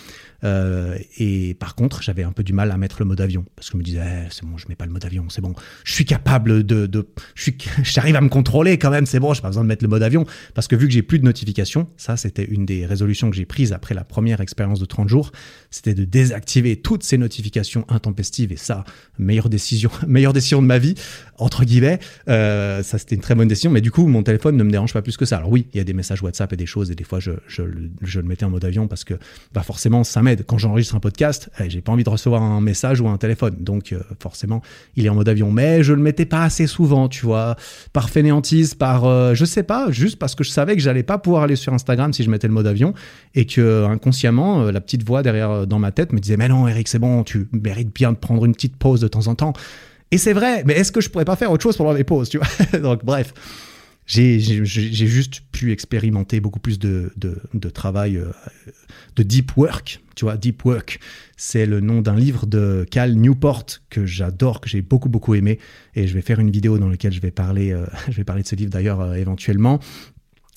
Euh, et par contre, j'avais un peu du mal à mettre le mode avion parce que je me disais, eh, c'est bon, je mets pas le mode avion, c'est bon. Je suis capable de, je suis, j'arrive à me contrôler quand même, c'est bon, j'ai pas besoin de mettre le mode avion parce que vu que j'ai plus de notifications, ça c'était une des résolutions que j'ai prises après la première expérience de 30 jours, c'était de désactiver toutes ces notifications intempestives et ça, meilleure décision, meilleure décision de ma vie entre guillemets. Euh, ça c'était une très bonne décision, mais du coup mon téléphone ne me dérange pas plus que ça. Alors oui, il y a des messages WhatsApp et des choses et des fois je, je, je le mettais en mode avion parce que bah forcément ça m'aide quand j'enregistre un podcast, eh, j'ai pas envie de recevoir un message ou un téléphone. Donc, euh, forcément, il est en mode avion. Mais je le mettais pas assez souvent, tu vois. Par fainéantise, par, euh, je sais pas, juste parce que je savais que j'allais pas pouvoir aller sur Instagram si je mettais le mode avion et que inconsciemment, euh, la petite voix derrière dans ma tête me disait, mais non, Eric, c'est bon, tu mérites bien de prendre une petite pause de temps en temps. Et c'est vrai, mais est-ce que je pourrais pas faire autre chose pendant les pauses, tu vois? Donc, bref j'ai juste pu expérimenter beaucoup plus de, travail, euh, de deep work. Tu vois, deep work, c'est le nom d'un livre de Cal Newport que j'adore, que j'ai beaucoup beaucoup aimé, et je vais faire une vidéo dans laquelle je vais parler, euh, je vais parler de ce livre d'ailleurs euh, éventuellement.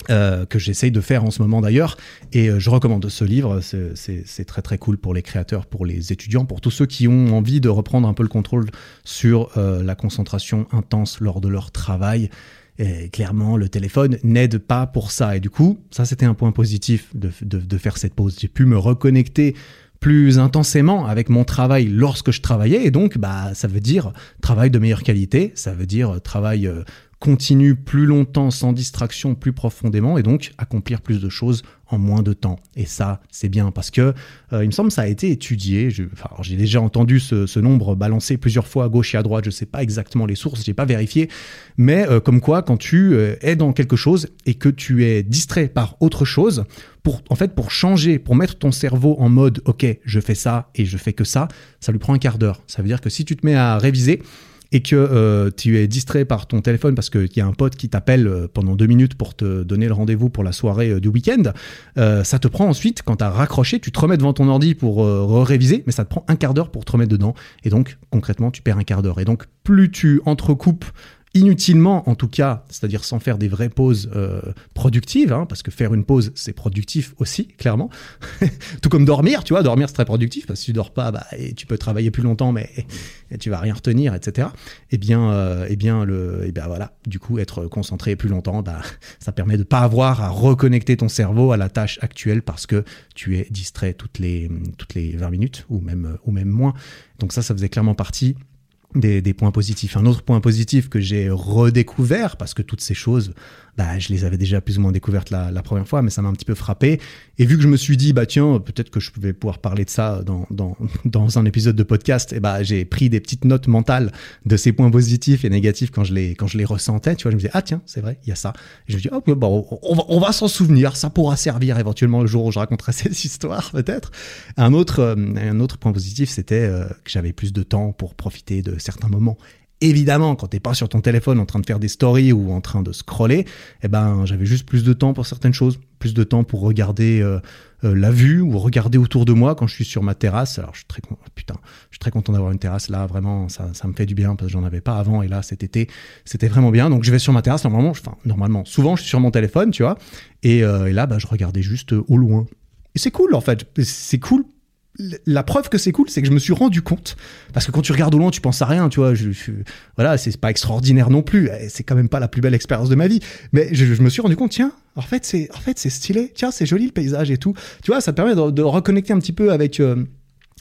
que j'essaye de faire en ce moment d'ailleurs. Et je recommande ce livre, c'est très très cool pour les créateurs, pour les étudiants, pour tous ceux qui ont envie de reprendre un peu le contrôle sur la concentration intense lors de leur travail. Et clairement, le téléphone n'aide pas pour ça. Et du coup, ça, c'était un point positif de, de, de faire cette pause. J'ai pu me reconnecter plus intensément avec mon travail lorsque je travaillais. Et donc, bah, ça veut dire travail de meilleure qualité. Ça veut dire travail euh, continue plus longtemps sans distraction, plus profondément, et donc accomplir plus de choses en moins de temps. Et ça, c'est bien parce que euh, il me semble ça a été étudié. J'ai déjà entendu ce, nombre balancé plusieurs fois à gauche et à droite. Je ne sais pas exactement les sources, j'ai pas vérifié, mais euh, comme quoi, quand tu euh, es dans quelque chose et que tu es distrait par autre chose, pour en fait pour changer, pour mettre ton cerveau en mode OK, je fais ça et je fais que ça, ça lui prend un quart d'heure. Ça veut dire que si tu te mets à réviser et que euh, tu es distrait par ton téléphone parce qu'il y a un pote qui t'appelle euh, pendant deux minutes pour te donner le rendez-vous pour la soirée euh, du week-end, ça te prend ensuite, quand tu as raccroché, tu te remets devant ton ordi pour réviser, mais ça te prend un quart d'heure pour te remettre dedans. Et donc, concrètement, tu perds un quart d'heure. Et donc, plus tu entrecoupes inutilement en tout cas, c'est-à-dire sans faire des vraies pauses euh, productives, hein, parce que faire une pause c'est productif aussi, clairement. tout comme dormir, tu vois, dormir c'est très productif, parce que si tu dors pas, bah, et tu peux travailler plus longtemps, mais et tu vas rien retenir, etc. Eh bien, euh, eh bien, le, eh bien voilà, du coup, être concentré plus longtemps, bah, ça permet de pas avoir à reconnecter ton cerveau à la tâche actuelle parce que tu es distrait toutes les toutes les 20 minutes ou même ou même moins. Donc ça, ça faisait clairement partie des, points positifs. Un autre point positif que j'ai redécouvert, parce que toutes ces choses bah, je les avais déjà plus ou moins découvertes la, la première fois, mais ça m'a un petit peu frappé. Et vu que je me suis dit, bah tiens, peut-être que je pouvais pouvoir parler de ça dans, dans, dans un épisode de podcast, et bah j'ai pris des petites notes mentales de ces points positifs et négatifs quand je les, quand je les ressentais. Tu vois, je me disais, ah tiens, c'est vrai, il y a ça. Je me dis, oh, bon, on va, on va s'en souvenir, ça pourra servir éventuellement le jour où je raconterai cette histoire, peut-être. Un autre, euh, un autre point positif, c'était euh, que j'avais plus de temps pour profiter de certains moments. Évidemment, quand t'es pas sur ton téléphone en train de faire des stories ou en train de scroller, eh ben j'avais juste plus de temps pour certaines choses, plus de temps pour regarder euh, euh, la vue ou regarder autour de moi quand je suis sur ma terrasse. Alors je suis très putain, je suis très content d'avoir une terrasse là, vraiment ça, ça me fait du bien parce que j'en avais pas avant et là cet été c'était vraiment bien. Donc je vais sur ma terrasse normalement, enfin normalement, souvent je suis sur mon téléphone, tu vois, et, euh, et là bah je regardais juste au loin. Et c'est cool en fait, c'est cool la preuve que c'est cool, c'est que je me suis rendu compte, parce que quand tu regardes au loin, tu penses à rien, tu vois, je, voilà, c'est pas extraordinaire non plus, eh, c'est quand même pas la plus belle expérience de ma vie, mais je, me suis rendu compte, tiens, en fait, c'est, en fait, stylé, tiens, c'est joli le paysage et tout, tu vois, ça te permet de, reconnecter un petit peu avec, euh,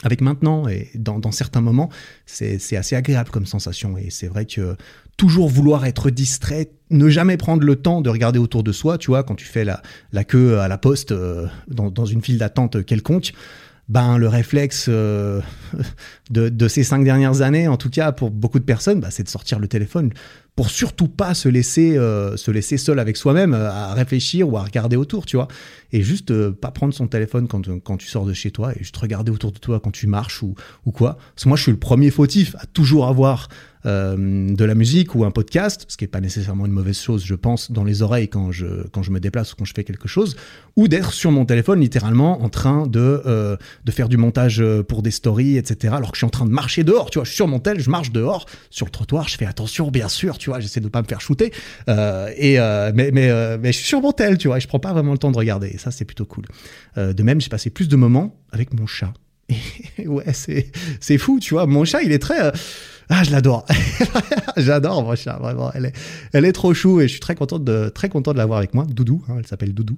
avec maintenant et dans, dans certains moments, c'est assez agréable comme sensation. Et c'est vrai que toujours vouloir être distrait, ne jamais prendre le temps de regarder autour de soi, tu vois, quand tu fais la, la queue à la poste euh, dans, dans une file d'attente quelconque, ben le réflexe euh, de, ces cinq dernières années, en tout cas pour beaucoup de personnes, ben, c'est de sortir le téléphone pour surtout pas se laisser euh, se laisser seul avec soi-même euh, à réfléchir ou à regarder autour, tu vois, et juste pas prendre son téléphone quand, quand tu sors de chez toi et juste regarder autour de toi quand tu marches ou, ou quoi. Parce que moi, je suis le premier fautif à toujours avoir de la musique ou un podcast, ce qui n'est pas nécessairement une mauvaise chose, je pense, dans les oreilles quand je, quand je me déplace ou quand je fais quelque chose, ou d'être sur mon téléphone littéralement en train de, euh, de faire du montage euh, pour des stories, etc. Alors que je suis en train de marcher dehors, tu vois, je suis sur mon tel, je marche dehors, sur le trottoir, je fais attention, bien sûr, tu vois, j'essaie de ne pas me faire shooter, et, mais, mais, mais je suis sur mon tel, tu vois, et je prends pas vraiment le temps de regarder, et ça c'est plutôt cool. de même, j'ai passé plus de moments avec mon chat. Ouais, c'est fou, tu vois, mon chat, il est très... Ah, je l'adore. J'adore mon chat, vraiment. Elle est, elle est trop chou et je suis très content de, très content de l'avoir avec moi. Doudou, hein, elle s'appelle Doudou.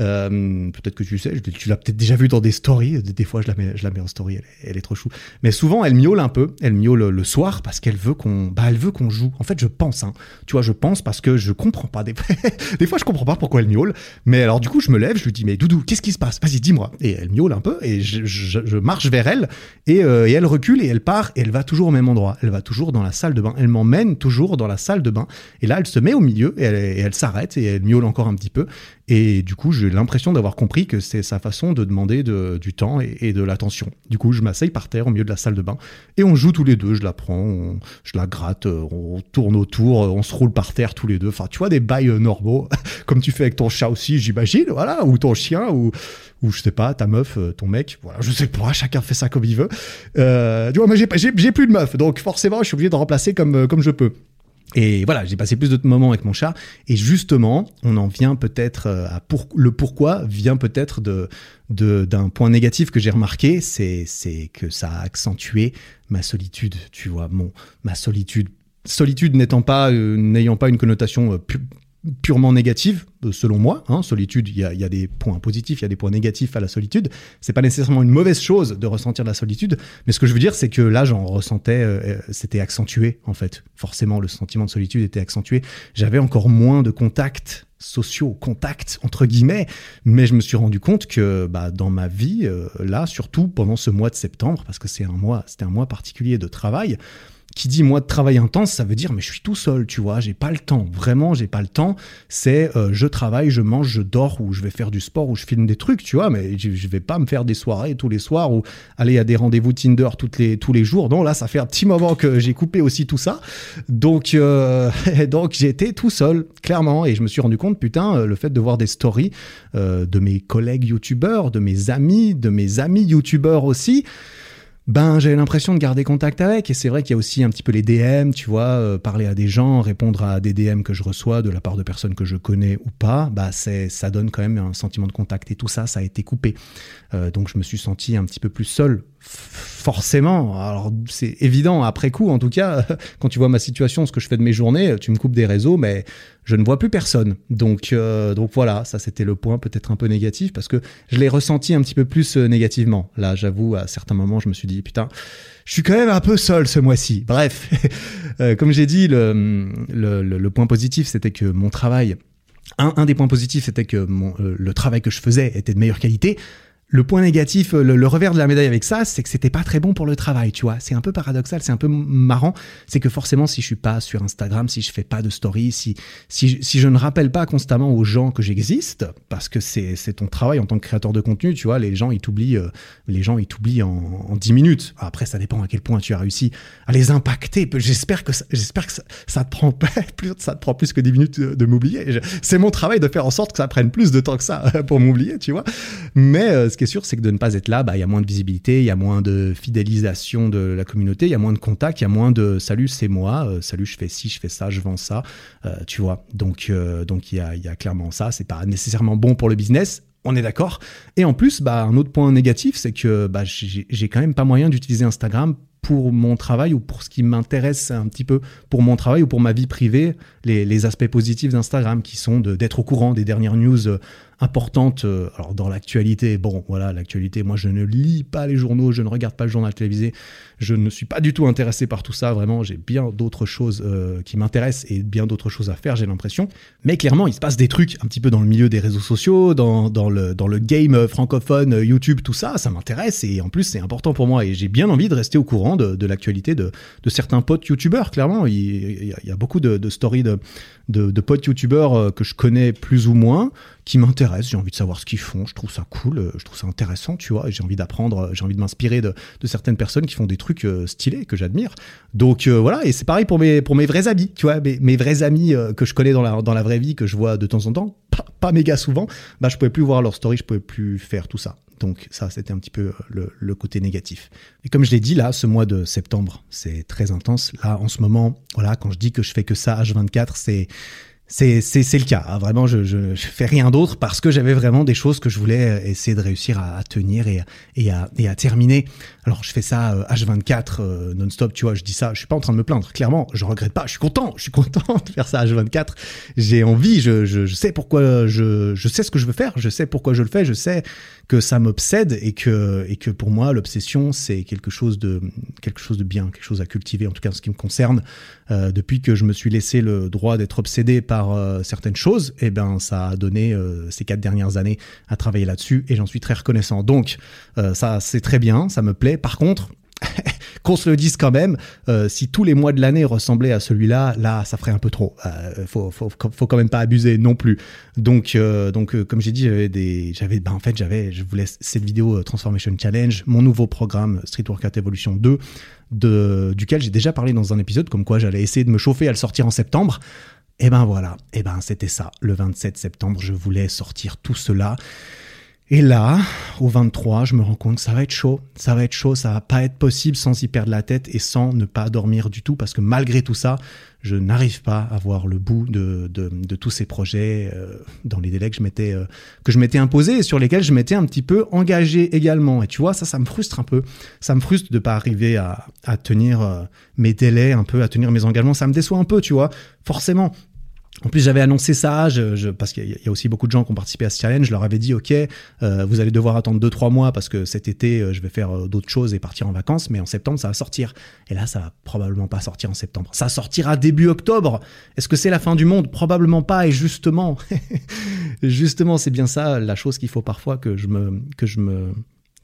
Euh, peut-être que tu sais, tu l'as peut-être déjà vu dans des stories. Des fois, je la mets, je la mets en story. Elle est, trop chou. Mais souvent, elle miaule un peu. Elle miaule le soir parce qu'elle veut qu'on, bah, elle veut qu'on joue. En fait, je pense, hein. Tu vois, je pense parce que je comprends pas. Des, des fois, je comprends pas pourquoi elle miaule. Mais alors, du coup, je me lève, je lui dis, mais Doudou, qu'est-ce qui se passe? Vas-y, dis-moi. Et elle miaule un peu et je, je, marche vers elle et, euh, et elle recule et elle part et elle va toujours au même endroit elle va toujours dans la salle de bain. Elle m'emmène toujours dans la salle de bain. Et là, elle se met au milieu et elle, s'arrête et elle miaule encore un petit peu. Et du coup, j'ai l'impression d'avoir compris que c'est sa façon de demander du temps et, de l'attention. Du coup, je m'asseye par terre au milieu de la salle de bain et on joue tous les deux. Je la prends, je la gratte, on tourne autour, on se roule par terre tous les deux. Enfin, tu vois, des bails normaux, comme tu fais avec ton chat aussi, j'imagine, voilà, ou ton chien, ou, ou je sais pas, ta meuf, euh, ton mec, voilà, je sais pas, chacun fait ça comme il veut. Euh, tu vois, moi j'ai, plus de meuf, donc forcément je suis obligé de remplacer comme, euh, comme je peux. Et voilà, j'ai passé plus de moments avec mon chat. Et justement, on en vient peut-être à pour, le pourquoi vient peut-être de, d'un point négatif que j'ai remarqué, c'est, c'est que ça a accentué ma solitude, tu vois, mon, ma solitude. Solitude n'étant pas, n'ayant pas une connotation purement négative, euh, selon moi. Hein, solitude, il y a, des points positifs, il y a des points négatifs à la solitude. C'est pas nécessairement une mauvaise chose de ressentir la solitude, mais ce que je veux dire, c'est que là, j'en ressentais, euh, euh, c'était accentué en fait. Forcément, le sentiment de solitude était accentué. J'avais encore moins de contacts sociaux, contacts entre guillemets, mais je me suis rendu compte que bah, dans ma vie, là, surtout pendant ce mois de septembre, parce que c'est un mois, c'était un mois particulier de travail qui dit mois de travail intense, ça veut dire mais je suis tout seul, tu vois, j'ai pas le temps, vraiment j'ai pas le temps. C'est euh, je travaille, je mange, je dors ou je vais faire du sport ou je filme des trucs, tu vois, mais je, vais pas me faire des soirées tous les soirs ou aller à des rendez-vous Tinder toutes les tous les jours. Non, là ça fait un petit moment que j'ai coupé aussi tout ça. Donc euh, donc j'étais tout seul, clairement, et je me suis rendu compte putain euh, le fait de voir des stories de mes collègues youtubeurs, de mes amis, de mes amis youtubeurs aussi ben j'avais l'impression de garder contact avec. Et c'est vrai qu'il y a aussi un petit peu les DM tu vois euh, parler à des gens répondre à des DM que je reçois de la part de personnes que je connais ou pas. Bah c'est ça donne quand même un sentiment de contact et tout ça ça a été coupé. Euh, donc je me suis senti un petit peu plus seul forcément, alors c'est évident après coup, en tout cas, quand tu vois ma situation, ce que je fais de mes journées, tu me coupes des réseaux, mais je ne vois plus personne. Donc, euh, donc voilà, ça c'était le point peut-être un peu négatif parce que je l'ai ressenti un petit peu plus euh, négativement. Là, j'avoue, à certains moments, je me suis dit putain, je suis quand même un peu seul ce mois-ci. Bref, euh, comme j'ai dit, le, le, le, point positif, c'était que mon travail, un, un, des points positifs, c'était que mon, le travail que je faisais était de meilleure qualité. Le point négatif, le, revers de la médaille avec ça, c'est que c'était pas très bon pour le travail, tu vois. C'est un peu paradoxal, c'est un peu marrant. C'est que forcément, si je suis pas sur Instagram, si je fais pas de story, si, si, je ne rappelle pas constamment aux gens que j'existe, parce que c'est, c'est ton travail en tant que créateur de contenu, tu vois, les gens, ils t'oublient, euh, les gens, ils t'oublient en, en 10 minutes. Après, ça dépend à quel point tu as réussi à les impacter. J'espère que ça, j'espère que ça, te prend plus, ça te prend plus que 10 minutes de, m'oublier. C'est mon travail de faire en sorte que ça prenne plus de temps que ça pour m'oublier, tu vois. Mais, euh, ce qui est sûr, c'est que de ne pas être là, bah, il y a moins de visibilité, il y a moins de fidélisation de la communauté, il y a moins de contacts, il y a moins de salut, c'est moi, euh, salut, je fais ci, je fais ça, je vends ça, euh, tu vois. Donc, euh, donc il y a, y a clairement ça. C'est pas nécessairement bon pour le business. On est d'accord. Et en plus, bah, un autre point négatif, c'est que bah, j'ai quand même pas moyen d'utiliser Instagram pour mon travail ou pour ce qui m'intéresse un petit peu pour mon travail ou pour ma vie privée, les, les aspects positifs d'Instagram qui sont d'être au courant des dernières news importante euh, alors dans l'actualité. Bon, voilà, l'actualité, moi je ne lis pas les journaux, je ne regarde pas le journal télévisé, je ne suis pas du tout intéressé par tout ça, vraiment, j'ai bien d'autres choses euh, qui m'intéressent et bien d'autres choses à faire, j'ai l'impression. Mais clairement, il se passe des trucs un petit peu dans le milieu des réseaux sociaux, dans, dans, le, dans le game francophone, YouTube, tout ça, ça m'intéresse et en plus c'est important pour moi et j'ai bien envie de rester au courant de, de l'actualité de, de, certains potes youtubeurs, clairement. Il, y, a, beaucoup de, de stories de, de, potes youtubeurs euh, que je connais plus ou moins qui m'intéressent. J'ai envie de savoir ce qu'ils font. Je trouve ça cool, euh, je trouve ça intéressant, tu vois. J'ai envie d'apprendre, euh, j'ai envie de m'inspirer de, certaines personnes qui font des trucs stylés que j'admire. Donc voilà, et c'est pareil pour mes, pour mes vrais amis, tu vois, mes, mes vrais amis que je connais dans la, dans la vraie vie, que je vois de temps en temps, pas méga souvent, bah je pouvais plus voir leur story, je pouvais plus faire tout ça. Donc ça, c'était un petit peu le, le, côté négatif. Et comme je l'ai dit, là, ce mois de septembre, c'est très intense. Là, en ce moment, voilà, quand je dis que je fais que ça H24, c'est c'est le cas. Hein. Vraiment, je, je, je, fais rien d'autre parce que j'avais vraiment des choses que je voulais euh, essayer de réussir à, à tenir et, et, à, et, à, terminer. Alors, je fais ça H24 euh, euh, non-stop, tu vois. Je dis ça, je suis pas en train de me plaindre. Clairement, je regrette pas. Je suis content. Je suis content de faire ça H24. J'ai envie. Je, je, sais pourquoi. Je, je sais ce que je veux faire. Je sais pourquoi je le fais. Je sais que ça m'obsède et que et que pour moi, l'obsession, c'est quelque chose de quelque chose de bien, quelque chose à cultiver. En tout cas, en ce qui me concerne, euh, depuis que je me suis laissé le droit d'être obsédé par euh, certaines choses, eh ben ça a donné euh, ces quatre dernières années à travailler là-dessus et j'en suis très reconnaissant. Donc ça c'est très bien, ça me plaît. Par contre, qu'on se le dise quand même, si tous les mois de l'année ressemblaient à celui-là, là, ça ferait un peu trop. Euh, faut, faut, quand même pas abuser non plus. Donc, donc, comme j'ai dit, j'avais des, j'avais, ben, en fait, j'avais, je vous laisse cette vidéo Transformation Challenge, mon nouveau programme Street Workout Evolution 2, de, duquel j'ai déjà parlé dans un épisode, comme quoi j'allais essayer de me chauffer à le sortir en septembre. Et ben voilà, et ben c'était ça. Le 27 septembre, je voulais sortir tout cela. Et là, au 23, je me rends compte que ça va être chaud. Ça va être chaud, ça va pas être possible sans y perdre la tête et sans ne pas dormir du tout parce que malgré tout ça, je n'arrive pas à voir le bout de, de, de tous ces projets euh, dans les délais que je m'étais euh, que je m'étais imposé et sur lesquels je m'étais un petit peu engagé également. Et tu vois, ça, ça me frustre un peu. Ça me frustre de pas arriver à, à tenir euh, mes délais, un peu à tenir mes engagements. Ça me déçoit un peu, tu vois. Forcément, en plus, j'avais annoncé ça, parce qu'il y a aussi beaucoup de gens qui ont participé à ce challenge. Je leur avais dit, OK, euh, vous allez devoir attendre 2-3 mois parce que cet été, euh, je vais faire euh, d'autres choses et partir en vacances, mais en septembre, ça va sortir. Et là, ça va probablement pas sortir en septembre. Ça sortira début octobre. Est-ce que c'est la fin du monde? Probablement pas. Et justement, justement, c'est bien ça la chose qu'il faut parfois que je me, que je me,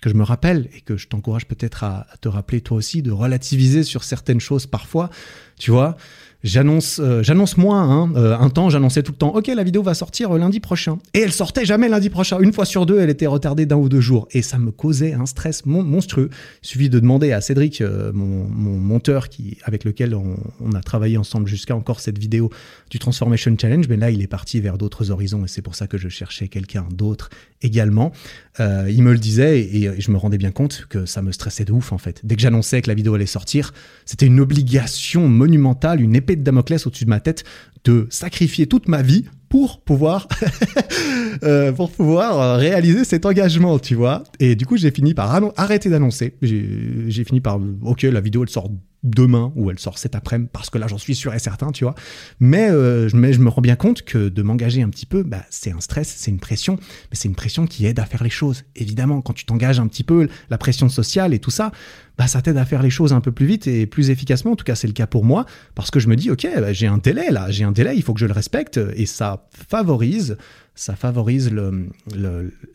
que je me rappelle et que je t'encourage peut-être à te rappeler toi aussi de relativiser sur certaines choses parfois. Tu vois J'annonce, euh, j'annonce moins. Hein. Euh, un temps, j'annonçais tout le temps. Ok, la vidéo va sortir lundi prochain. Et elle sortait jamais lundi prochain. Une fois sur deux, elle était retardée d'un ou deux jours. Et ça me causait un stress monstrueux. Il suffit de demander à Cédric, euh, mon, mon, monteur, qui avec lequel on, a travaillé ensemble jusqu'à encore cette vidéo du Transformation Challenge. Mais là, il est parti vers d'autres horizons et c'est pour ça que je cherchais quelqu'un d'autre également. Euh, il me le disait et, et, je me rendais bien compte que ça me stressait de ouf en fait. Dès que j'annonçais que la vidéo allait sortir, c'était une obligation monumentale, une épée de Damoclès au-dessus de ma tête de sacrifier toute ma vie pour pouvoir euh, pour pouvoir euh, réaliser cet engagement, tu vois. Et du coup, j'ai fini par arrêter d'annoncer. J'ai fini par OK, la vidéo elle sort demain ou elle sort cet après-midi parce que là j'en suis sûr et certain, tu vois. Mais, euh, je me rends bien compte que de m'engager un petit peu, bah, c'est un stress, c'est une pression, mais c'est une pression qui aide à faire les choses. Évidemment, quand tu t'engages un petit peu, la pression sociale et tout ça, bah, ça t'aide à faire les choses un peu plus vite et plus efficacement. En tout cas, c'est le cas pour moi parce que je me dis, ok, bah, j'ai un délai là, j'ai un délai, il faut que je le respecte et ça favorise ça favorise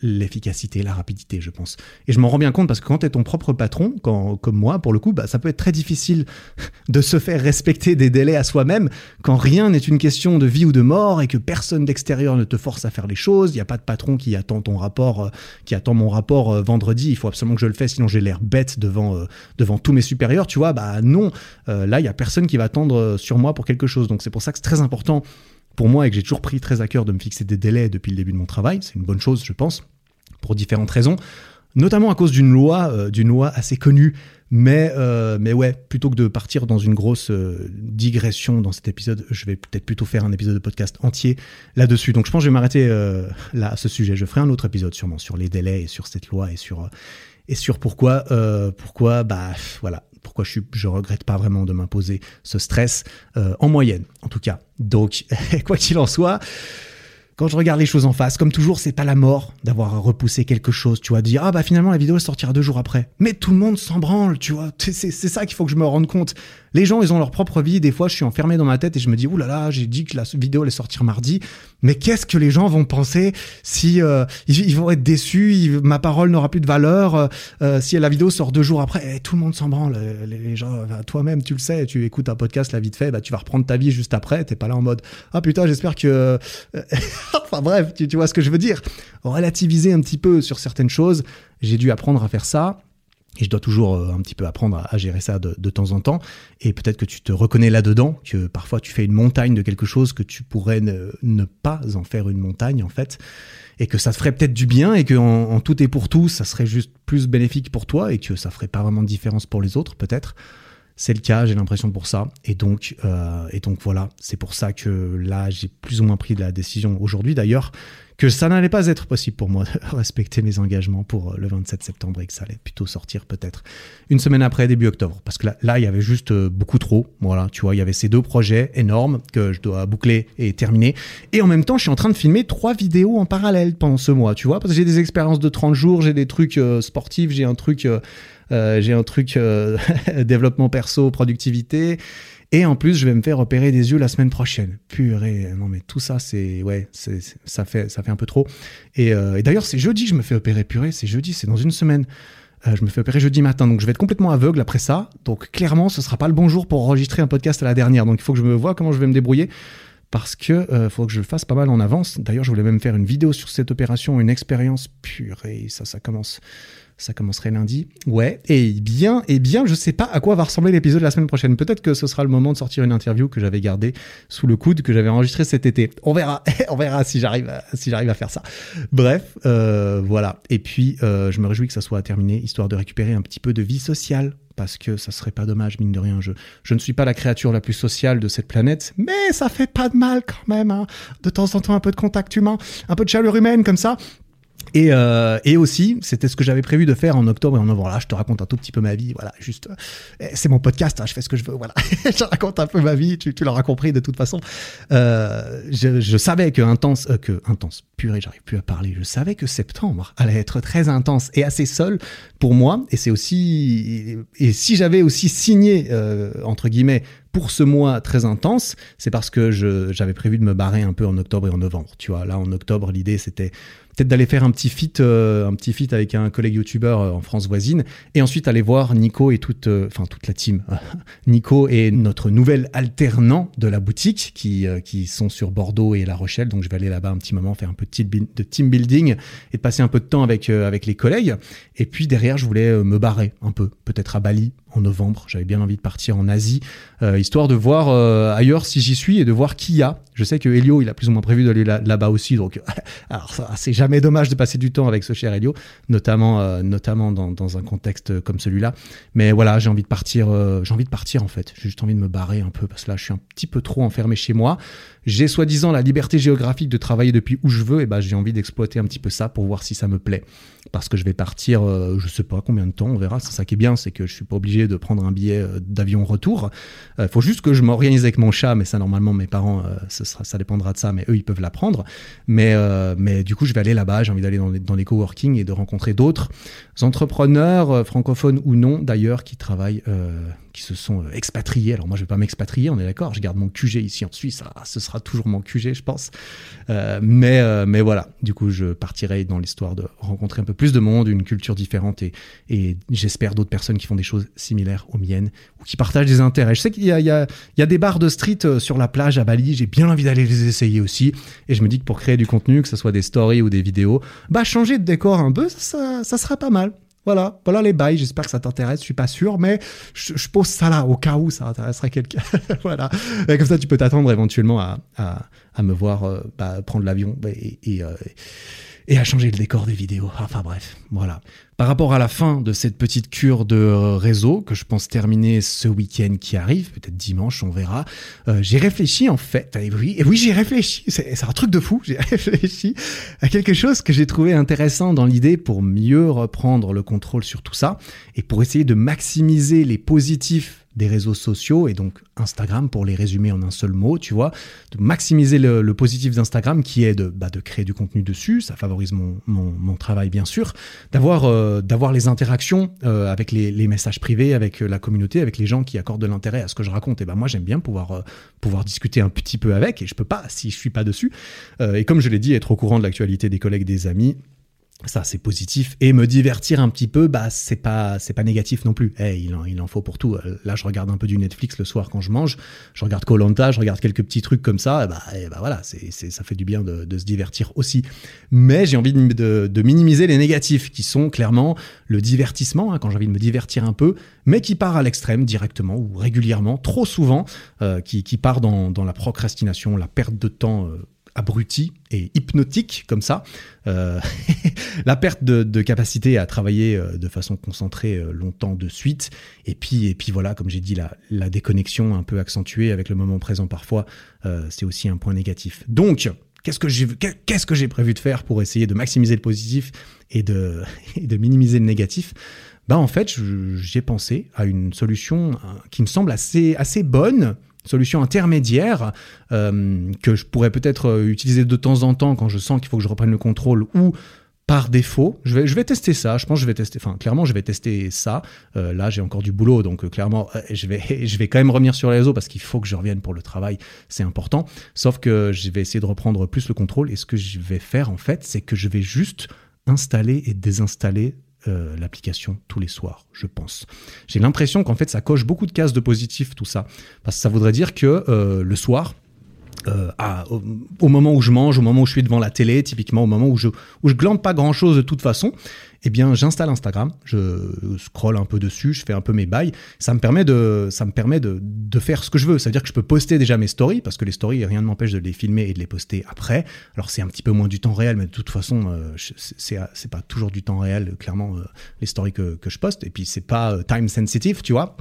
l'efficacité, le, la rapidité, je pense. Et je m'en rends bien compte parce que quand tu es ton propre patron, comme moi, pour le coup, bah, ça peut être très difficile de se faire respecter des délais à soi-même quand rien n'est une question de vie ou de mort et que personne d'extérieur ne te force à faire les choses. Il n'y a pas de patron qui attend ton rapport, euh, qui attend mon rapport euh, vendredi. Il faut absolument que je le fasse, sinon j'ai l'air bête devant, euh, devant tous mes supérieurs. Tu vois, bah non. là, il y a personne qui va attendre sur moi pour quelque chose. Donc c'est pour ça que c'est très important pour moi et que j'ai toujours pris très à cœur de me fixer des délais depuis le début de mon travail. C'est une bonne chose, je pense, pour différentes raisons notamment à cause d'une loi, d'une loi assez connue mais, euh, mais ouais, plutôt que de partir dans une grosse euh, digression dans cet épisode, je vais peut-être plutôt faire un épisode de podcast entier là-dessus. Donc je pense que je vais m'arrêter euh, là à ce sujet. Je ferai un autre épisode sûrement sur les délais et sur cette loi et sur, et sur pourquoi, pourquoi, bah voilà, pourquoi je, je regrette pas vraiment de m'imposer ce stress en moyenne, en tout cas. Donc quoi qu'il en soit quand je regarde les choses en face, comme toujours, c'est pas la mort d'avoir repoussé quelque chose, tu vois, de dire ah bah finalement la vidéo sortira deux jours après. Mais tout le monde s'en branle, tu vois. C'est ça qu'il faut que je me rende compte. Les gens, ils ont leur propre vie. Des fois, je suis enfermé dans ma tête et je me dis, là, j'ai dit que la vidéo allait sortir mardi. Mais qu'est-ce que les gens vont penser si euh, ils, vont être déçus, ma parole n'aura plus de valeur euh, euh, si la vidéo sort deux jours après. Eh, tout le monde s'en branle. Les, gens, toi-même, tu le sais, tu écoutes un podcast la vite fait, bah tu vas reprendre ta vie juste après. T'es pas là en mode, ah putain, j'espère que. enfin bref, tu vois ce que je veux dire. Relativiser un petit peu sur certaines choses. J'ai dû apprendre à faire ça. Et je dois toujours euh, un petit peu apprendre à, gérer ça de, de, temps en temps. Et peut-être que tu te reconnais là-dedans, que parfois tu fais une montagne de quelque chose que tu pourrais ne, pas en faire une montagne en fait. Et que ça te ferait peut-être du bien et que en, tout et pour tout, ça serait juste plus bénéfique pour toi et que ça ferait pas vraiment de différence pour les autres peut-être. C'est le cas, j'ai l'impression pour ça. Et donc, euh, et donc voilà, c'est pour ça que là, j'ai plus ou moins pris la décision aujourd'hui d'ailleurs que ça n'allait pas être possible pour moi de respecter mes engagements pour euh, le 27 septembre et que ça allait plutôt sortir peut-être une semaine après, début octobre. Parce que là, il y avait juste euh, beaucoup trop. Voilà, tu vois, il y avait ces deux projets énormes que je dois boucler et terminer. Et en même temps, je suis en train de filmer trois vidéos en parallèle pendant ce mois, tu vois, parce que j'ai des expériences de 30 jours, j'ai des trucs sportifs, j'ai un truc... j'ai un truc euh, développement perso, productivité. Et en plus, je vais me faire opérer des yeux la semaine prochaine. Purée, non mais tout ça, c'est ouais, c'est ça fait ça fait un peu trop. Et, euh, et d'ailleurs, c'est jeudi je me fais opérer. Purée, c'est jeudi, c'est dans une semaine. je me fais opérer jeudi matin, donc je vais être complètement aveugle après ça. Donc clairement, ce sera pas le bon jour pour enregistrer un podcast à la dernière. Donc il faut que je me vois comment je vais me débrouiller parce que euh, faut que je le fasse pas mal en avance. D'ailleurs, je voulais même faire une vidéo sur cette opération, une expérience purée. Ça, ça commence ça commencerait lundi. Ouais. Et bien, et bien, je sais pas à quoi va ressembler l'épisode de la semaine prochaine. Peut-être que ce sera le moment de sortir une interview que j'avais gardée sous le coude, que j'avais enregistrée cet été. On verra. On verra si j'arrive, à, si j'arrive à faire ça. Bref, euh, voilà. Et puis, euh, je me réjouis que ça soit terminé, histoire de récupérer un petit peu de vie sociale parce que ça serait pas dommage, mine de rien. Je, je ne suis pas la créature la plus sociale de cette planète, mais ça fait pas de mal quand même. Hein. De temps en temps, un peu de contact humain, un peu de chaleur humaine comme ça. Et, euh, et aussi, c'était ce que j'avais prévu de faire en octobre et en novembre. Là, je te raconte un tout petit peu ma vie. Voilà, juste, euh, c'est mon podcast, hein, je fais ce que je veux. Voilà, je raconte un peu ma vie. Tu, tu l'auras compris de toute façon. Euh, je, je, savais que intense, euh, que intense, purée, j'arrive plus à parler. Je savais que septembre allait être très intense et assez seul pour moi. Et c'est aussi, et si j'avais aussi signé euh, entre guillemets pour ce mois très intense, c'est parce que j'avais prévu de me barrer un peu en octobre et en novembre. Tu vois, là en octobre, l'idée c'était peut-être d'aller faire un petit feat, euh, un petit feat avec un collègue youtubeur euh, en France voisine, et ensuite aller voir Nico et toute, euh, enfin toute la team, Nico et notre nouvel alternant de la boutique qui qui sont sur Bordeaux et La Rochelle. Donc je vais aller là-bas un petit moment faire un peu de team building et passer un peu de temps avec avec les collègues. Et puis derrière, je voulais me barrer un peu, peut-être à Bali en novembre. J'avais bien envie de partir en Asie, histoire de voir ailleurs si j'y suis et de voir qui y a. Je sais que Elio, il a plus ou moins prévu d'aller là-bas aussi, donc alors c'est jamais mais dommage de passer du temps avec ce cher Elio, notamment, euh, notamment dans, dans, un contexte comme celui-là. Mais voilà, j'ai envie de partir, euh, j'ai envie de partir en fait. J'ai juste envie de me barrer un peu parce que là, je suis un petit peu trop enfermé chez moi. J'ai soi-disant la liberté géographique de travailler depuis où je veux, et ben j'ai envie d'exploiter un petit peu ça pour voir si ça me plaît. Parce que je vais partir, euh, je sais pas combien de temps, on verra. C'est ça qui est bien, c'est que je suis pas obligé de prendre un billet d'avion retour. Il faut juste que je m'organise avec mon chat, mais ça normalement mes parents, ce sera, ça dépendra de ça, mais eux ils peuvent l'apprendre. Mais mais du coup je vais aller là-bas, j'ai envie d'aller dans les, dans les coworking et de rencontrer d'autres entrepreneurs, euh, francophones ou non d'ailleurs, qui travaillent, euh, se sont euh, expatriés. Alors moi je vais pas m'expatrier, on est d'accord, je garde mon QG ici en Suisse, ah, ce sera toujours mon QG je pense. mais, mais voilà, du coup je partirai dans l'histoire de rencontrer un peu plus de monde, une culture différente et, et j'espère d'autres personnes qui font des choses similaires aux miennes ou qui partagent des intérêts. Je sais qu'il y y y a des bars de street sur la plage à Bali, j'ai bien envie d'aller les essayer aussi et je me dis que pour créer du contenu, que ce soit des stories ou des vidéos, bah changer de décor un peu, ça, ça sera pas mal. Voilà, voilà les bails. J'espère que ça t'intéresse. Je suis pas sûr, mais je, pose ça là au cas où ça intéresserait quelqu'un. voilà. Comme ça, tu peux t'attendre éventuellement à, me voir euh, bah, prendre l'avion et, et, euh, et à changer le décor des vidéos. Enfin bref, voilà. Par rapport à la fin de cette petite cure de réseau que je pense terminer ce week-end qui arrive, peut-être dimanche, on verra, euh, j'ai réfléchi en fait, et oui, oui j'ai réfléchi, c'est un truc de fou, j'ai réfléchi à quelque chose que j'ai trouvé intéressant dans l'idée pour mieux reprendre le contrôle sur tout ça et pour essayer de maximiser les positifs des réseaux sociaux et donc Instagram pour les résumer en un seul mot, tu vois, de maximiser le, positif d'Instagram qui est de, bah, de créer du contenu dessus, ça favorise mon, mon, travail bien sûr, d'avoir euh, d'avoir les interactions euh, avec les, les, messages privés, avec euh, la communauté, avec les gens qui accordent de l'intérêt à ce que je raconte. Et ben moi j'aime bien pouvoir pouvoir discuter un petit peu avec et je peux pas si je suis pas dessus. et comme je l'ai dit, être au courant de l'actualité des collègues, des amis ça c'est positif. Et me divertir un petit peu bah c'est pas c'est pas négatif non plus. Hey, il en il en faut pour tout. Là je regarde un peu du Netflix le soir quand je mange. Je regarde Colanta je regarde quelques petits trucs comme ça. Bah, et bah voilà c'est ça fait du bien de, de se divertir aussi. Mais j'ai envie de, de, minimiser les négatifs qui sont clairement le divertissement hein, quand j'ai envie de me divertir un peu mais qui part à l'extrême directement ou régulièrement trop souvent euh, qui, qui part dans, dans la procrastination la perte de temps euh, abruti et hypnotique comme ça. Euh, la perte de, capacité à travailler euh, de façon concentrée euh, longtemps de suite. Et puis, et puis voilà, comme j'ai dit, la, la, déconnexion un peu accentuée avec le moment présent parfois, c'est aussi un point négatif. Donc, qu'est-ce que j'ai prévu de faire pour essayer de maximiser le positif et de, et de minimiser le négatif? Bah en fait, j'ai pensé à une solution qui me semble assez, assez bonne, solution intermédiaire euh, que je pourrais peut-être euh, utiliser de temps en temps quand je sens qu'il faut que je reprenne le contrôle ou par défaut. Je vais, je vais tester ça. Je pense que je vais tester. Enfin, clairement, je vais tester ça. Euh, là, j'ai encore du boulot, donc clairement, je vais, je vais quand même revenir sur les réseaux parce qu'il faut que je revienne pour le travail. C'est important. Sauf que je vais essayer de reprendre plus le contrôle. Et ce que je vais faire en fait, c'est que je vais juste installer et désinstaller euh, l'application tous les soirs, je pense. J'ai l'impression qu'en fait, ça coche beaucoup de cases de positif, tout ça. Parce que ça voudrait dire que euh, le soir, euh, au, moment où je mange, au moment où je suis devant la télé, typiquement au moment où je, où je glande pas grand chose de toute façon, eh bien, j'installe Instagram, je scrolle un peu dessus, je fais un peu mes bails. Ça me permet de, ça me permet de, faire ce que je veux. C'est-à-dire que je peux poster déjà mes stories, parce que les stories, rien ne m'empêche de les filmer et de les poster après. Alors, c'est un petit peu moins du temps réel, mais de toute façon, euh, c'est, pas toujours du temps réel, clairement, euh, les stories que, je poste. Et puis, c'est pas euh, time sensitive, tu vois.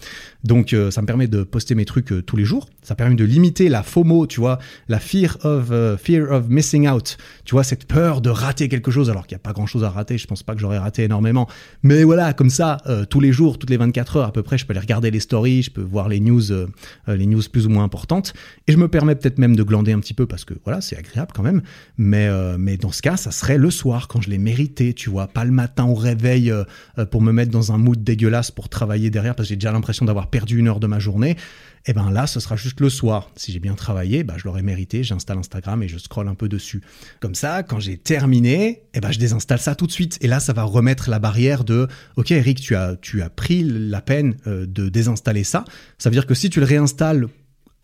Donc, ça me permet de poster mes trucs tous les jours. Ça permet de limiter la FOMO, tu vois, la fear of, fear of missing out. Tu vois, cette peur de rater quelque chose, alors qu'il n'y a pas grand chose à rater. Je pense pas que j'aurais énormément. Mais voilà, comme ça, euh, tous les jours, toutes les 24 heures à peu près, je peux aller regarder les stories, je peux voir les news, euh, euh, les news plus ou moins importantes. Et je me permets peut-être même de glander un petit peu parce que voilà, c'est agréable quand même. Mais, mais dans ce cas, ça serait le soir quand je l'ai mérité, tu vois, pas le matin au réveil pour me mettre dans un mood dégueulasse pour travailler derrière parce que j'ai déjà l'impression d'avoir perdu une heure de ma journée et eh ben là, ce sera juste le soir. Si j'ai bien travaillé, bah, je l'aurais mérité, j'installe Instagram et je scrolle un peu dessus. Comme ça, quand j'ai terminé, et eh ben, je désinstalle ça tout de suite. Et là, ça va remettre la barrière de, OK, Eric, tu as, tu as pris la peine euh, de désinstaller ça. Ça veut dire que si tu le réinstalles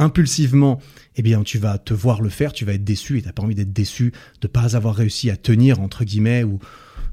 impulsivement, eh bien, tu vas te voir le faire, tu vas être déçu et t'as pas envie d'être déçu de pas avoir réussi à tenir, entre guillemets, ou,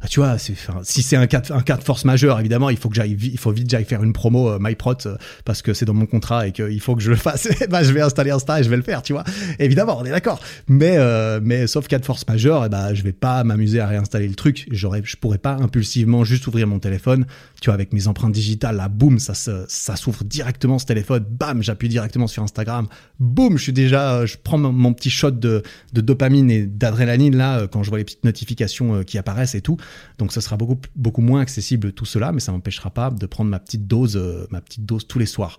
ah, tu vois, c'est, si c'est un cas, de force majeure, évidemment, il faut que j'aille, il faut vite j'aille faire une promo euh, MyProt euh, parce que c'est dans mon contrat et qu'il faut que je le fasse. bah, je vais installer Insta et je vais le faire, tu vois. Évidemment, on est d'accord. Mais, euh, mais sauf cas de force majeure, et eh bah, je vais pas m'amuser à réinstaller le truc. J'aurais, je pourrais pas impulsivement juste ouvrir mon téléphone, tu vois, avec mes empreintes digitales, là, boum, ça, ça s'ouvre directement ce téléphone, bam, j'appuie directement sur Instagram, boum, je suis déjà, je prends mon, petit shot de, de dopamine et d'adrénaline là quand je vois les petites notifications qui apparaissent et tout. Donc ce sera beaucoup, beaucoup moins accessible tout cela, mais ça m'empêchera pas de prendre ma petite dose, euh, ma petite dose tous les soirs.